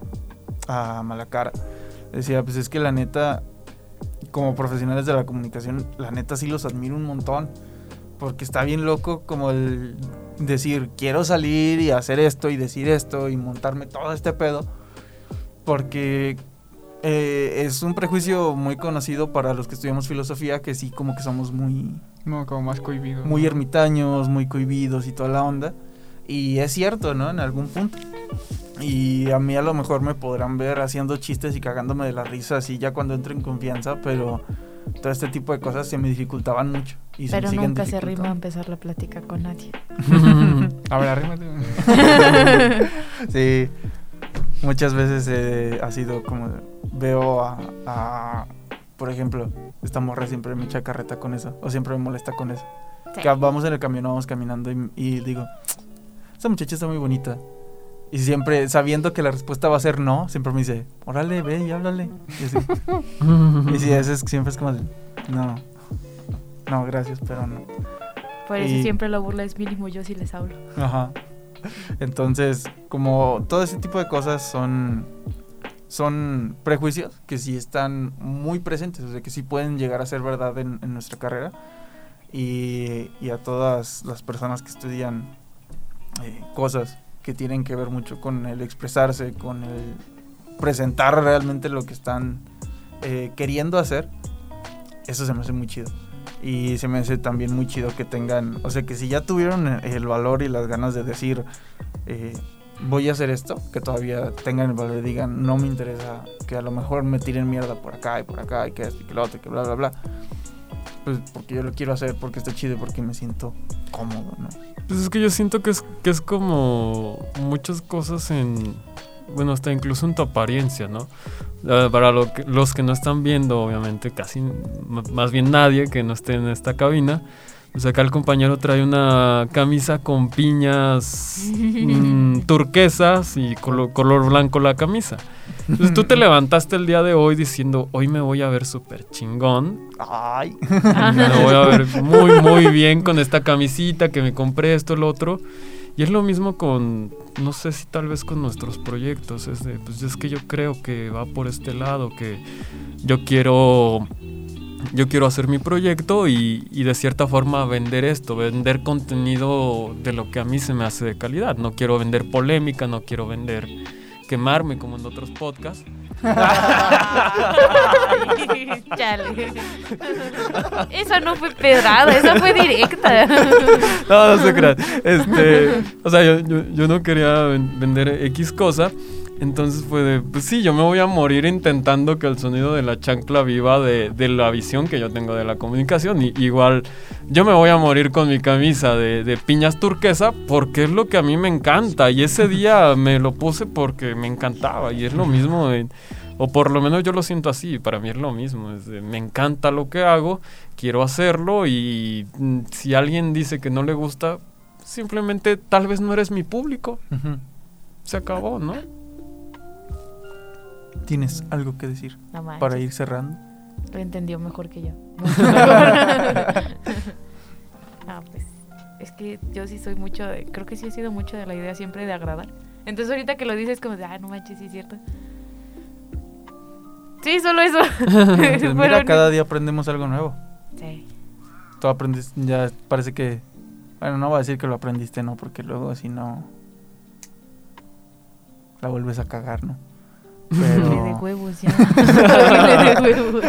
a Malacara. Decía, pues es que la neta, como profesionales de la comunicación, la neta sí los admiro un montón. Porque está bien loco como el decir, quiero salir y hacer esto y decir esto y montarme todo este pedo. Porque eh, es un prejuicio muy conocido para los que estudiamos filosofía, que sí como que somos muy, No, como más cohibido. muy ¿no? ermitaños, muy cohibidos y toda la onda. Y es cierto, ¿no? En algún punto. Y a mí a lo mejor me podrán ver haciendo chistes y cagándome de la risa así ya cuando entro en confianza, pero todo este tipo de cosas se me dificultaban mucho. Y Pero nunca se rima dificultando. empezar la plática con nadie. A ver, arrímate. Sí, muchas veces eh, ha sido como veo a, a, por ejemplo, esta morra siempre me echa carreta con eso, o siempre me molesta con eso. Sí. Que vamos en el camión, vamos caminando y, y digo, esta muchacha está muy bonita. Y siempre, sabiendo que la respuesta va a ser no, siempre me dice, órale, ve y háblale. Y, así. y sí, ese es, siempre es como de, no, no, gracias, pero no. Por eso Y- siempre la burla es mínimo yo si les hablo. Ajá. Entonces, como todo ese tipo de cosas son son prejuicios que sí están muy presentes, o sea, que sí pueden llegar a ser verdad en, en nuestra carrera. Y, y a todas las personas que estudian eh, cosas que tienen que ver mucho con el expresarse, con el presentar realmente lo que están eh, queriendo hacer, eso se me hace muy chido. Y se me hace también muy chido que tengan, o sea, que si ya tuvieron el valor y las ganas de decir, eh, voy a hacer esto, que todavía tengan el valor digan, no me interesa que a lo mejor me tiren mierda por acá y por acá y que esto y que lo otro y que bla, bla, bla. Pues porque yo lo quiero hacer, porque está chido y porque me siento cómodo, ¿no? Pues es que yo siento que es, que es como muchas cosas en, bueno, hasta incluso en tu apariencia, ¿no? Ah, para lo que- los que no están viendo, obviamente, casi, más bien nadie que no esté en esta cabina, Pues acá el compañero trae una camisa con piñas mm, turquesas y colo- color blanco la camisa. Entonces tú te levantaste el día de hoy diciendo, hoy me voy a ver súper chingón. Ay. Me voy a ver muy, muy bien con esta camisita que me compré, esto, lo otro. Y es lo mismo con, no sé si tal vez con nuestros proyectos. Es de, pues es que yo creo que va por este lado, que yo quiero, yo quiero hacer mi proyecto y, y de cierta forma vender esto, vender contenido de lo que a mí se me hace de calidad. No quiero vender polémica, no quiero vender quemarme como en otros podcasts. Chale. Esa no fue pedrada, esa fue directa. No, no se crean. Este, o sea, yo, yo, yo no quería ven- vender X cosa. Entonces fue de, pues sí, yo me voy a morir intentando que el sonido de la chancla viva de, de la visión que yo tengo de la comunicación. Y, igual, yo me voy a morir con mi camisa de, de piñas turquesa porque es lo que a mí me encanta. Y ese día me lo puse porque me encantaba. Y es lo mismo, o por lo menos yo lo siento así. Para mí es lo mismo. es me encanta lo que hago, quiero hacerlo. Y mm, si alguien dice que no le gusta, simplemente tal vez no eres mi público. Ujú. Se acabó, ¿no? ¿Tienes algo que decir No para ir cerrando? Lo entendió mejor que yo. Ah, pues. Es que yo sí soy mucho de. Creo que sí he sido mucho de la idea siempre de agradar. Entonces, ahorita que lo dices, como de, ah, no manches, sí es cierto. Sí, solo eso. Pues mira, cada día aprendemos algo nuevo. Sí. Tú aprendes, ya parece que... Bueno, no voy a decir que lo aprendiste, ¿no? Porque luego si no... La vuelves a cagar, ¿no? Doble de Pero, huevos ya. De huevos.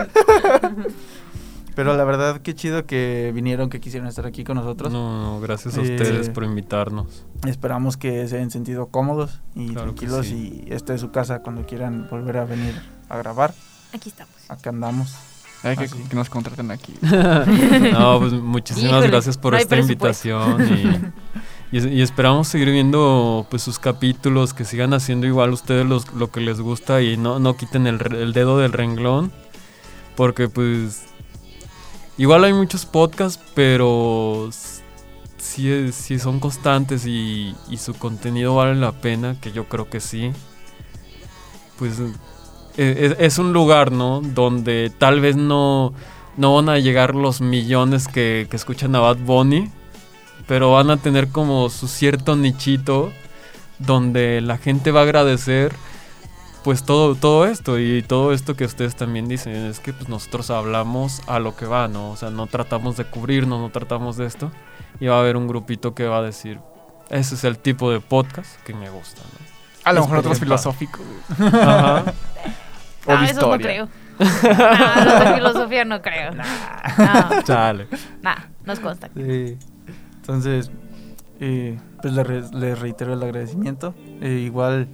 pero la verdad, qué chido que vinieron, que quisieron estar aquí con nosotros. No, no, gracias a Eh, ustedes por invitarnos. Esperamos que se hayan sentido cómodos y Claro tranquilos sí. y esta es su casa cuando quieran volver a venir a grabar. Aquí estamos. Acá andamos. Hay que, que nos contraten aquí. No, pues muchísimas Híjole, gracias por no esta invitación y, y es- y esperamos seguir viendo pues sus capítulos, que sigan haciendo igual ustedes los- lo que les gusta y no, no quiten el, el dedo del renglón, porque pues igual hay muchos podcasts, pero si, si son constantes y, y su contenido vale la pena, que yo creo que sí, pues e- es, es un lugar, ¿no? Donde tal vez no, no van a llegar los millones que, que escuchan a Bad Bunny, pero van a tener como su cierto nichito donde la gente va a agradecer pues todo, todo esto y todo esto que ustedes también dicen, es que pues nosotros hablamos a lo que va, ¿no? O sea, no tratamos de cubrirnos, no tratamos de esto y va a haber un grupito que va a decir, ese es el tipo de podcast que me gusta, ¿no? A lo mejor otros filosóficos. Ajá. O no, de eso no historia. creo. No, los de filosofía no creo. No, Chale. no, nos consta. Sí. Entonces, eh, pues le les reitero el agradecimiento. Eh, igual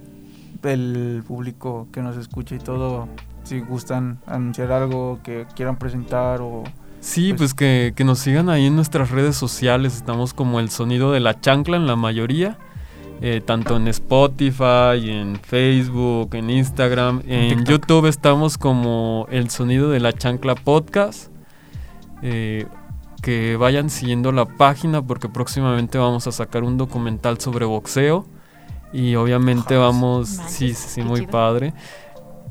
el público que nos escucha y todo, si gustan anunciar algo que quieran presentar o... Sí, Pues- pues que, que nos sigan ahí en nuestras redes sociales. Estamos como el sonido de la chancla en la mayoría. eh, tanto en Spotify, en Facebook, en Instagram. En. YouTube estamos como el sonido de la chancla podcast. Eh, que vayan siguiendo la página porque próximamente vamos a sacar un documental sobre boxeo. Y obviamente Joder, vamos, manches, sí, sí, muy chido. padre.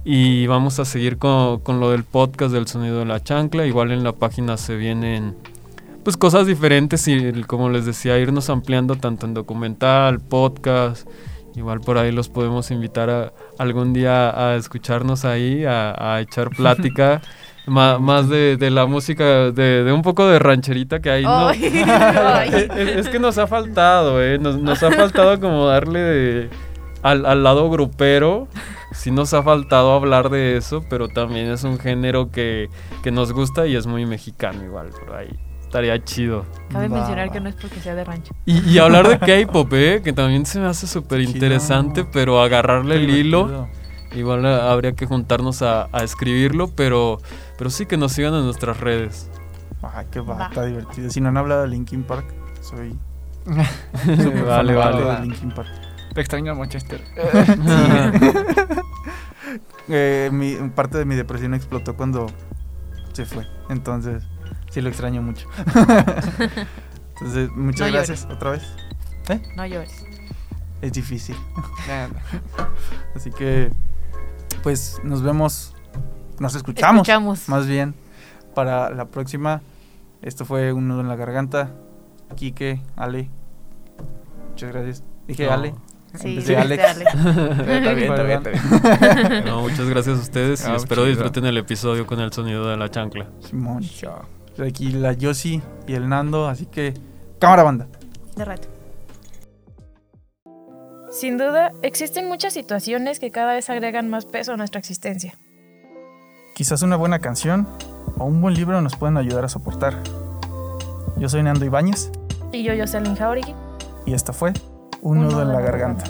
Y vamos a seguir con, con lo del podcast del sonido de la chancla. Igual en la página se vienen pues cosas diferentes y como les decía, irnos ampliando tanto en documental, podcast. Igual por ahí los podemos invitar a algún día a escucharnos ahí, a, a echar plática. Más de, de la música, de, de un poco de rancherita que hay. ¿no? Ay, Eh, eh, es que nos ha faltado, ¿eh? Nos, nos ha faltado como darle de- al, al lado grupero. Sí nos ha faltado hablar de eso, pero también es un género que, que nos gusta y es muy mexicano igual, por ahí. Estaría chido. Cabe Va, mencionar va. que no es porque sea de rancho. Y, y hablar de K-pop, ¿eh? Que también se me hace súper interesante, pero agarrarle el hilo. Igual eh, habría que juntarnos a, a escribirlo, pero, pero sí que nos sigan en nuestras redes. Ay, qué va, Va. está divertido. Si no han hablado de Linkin Park, soy vale, vale. de Linkin Park. Te extraño a Manchester. Eh, mi, parte de mi depresión explotó cuando se fue. Entonces, Sí lo extraño mucho. Entonces, muchas No gracias otra vez. No llores. Es difícil. Así que, pues nos vemos, nos escuchamos, Escuchamos. más bien para la próxima. Esto fue Un Nudo en la Garganta. Quique, Ale. Muchas gracias. Dije No. Ale. Sí, Alex. dale. Está bien, está bien, está bien. No, muchas gracias a ustedes y Ah, espero chido. disfruten el episodio con el sonido de la chancla. Simón. Chao. Aquí la Yossi y el Nando. Así que, cámara banda. De rato. Sin duda, existen muchas situaciones que cada vez agregan más peso a nuestra existencia. Quizás una buena canción o un buen libro nos pueden ayudar a soportar. Yo soy Nando Ibáñez Y yo, Jocelyn Jauregui. y esta fue Un, nudo en la garganta.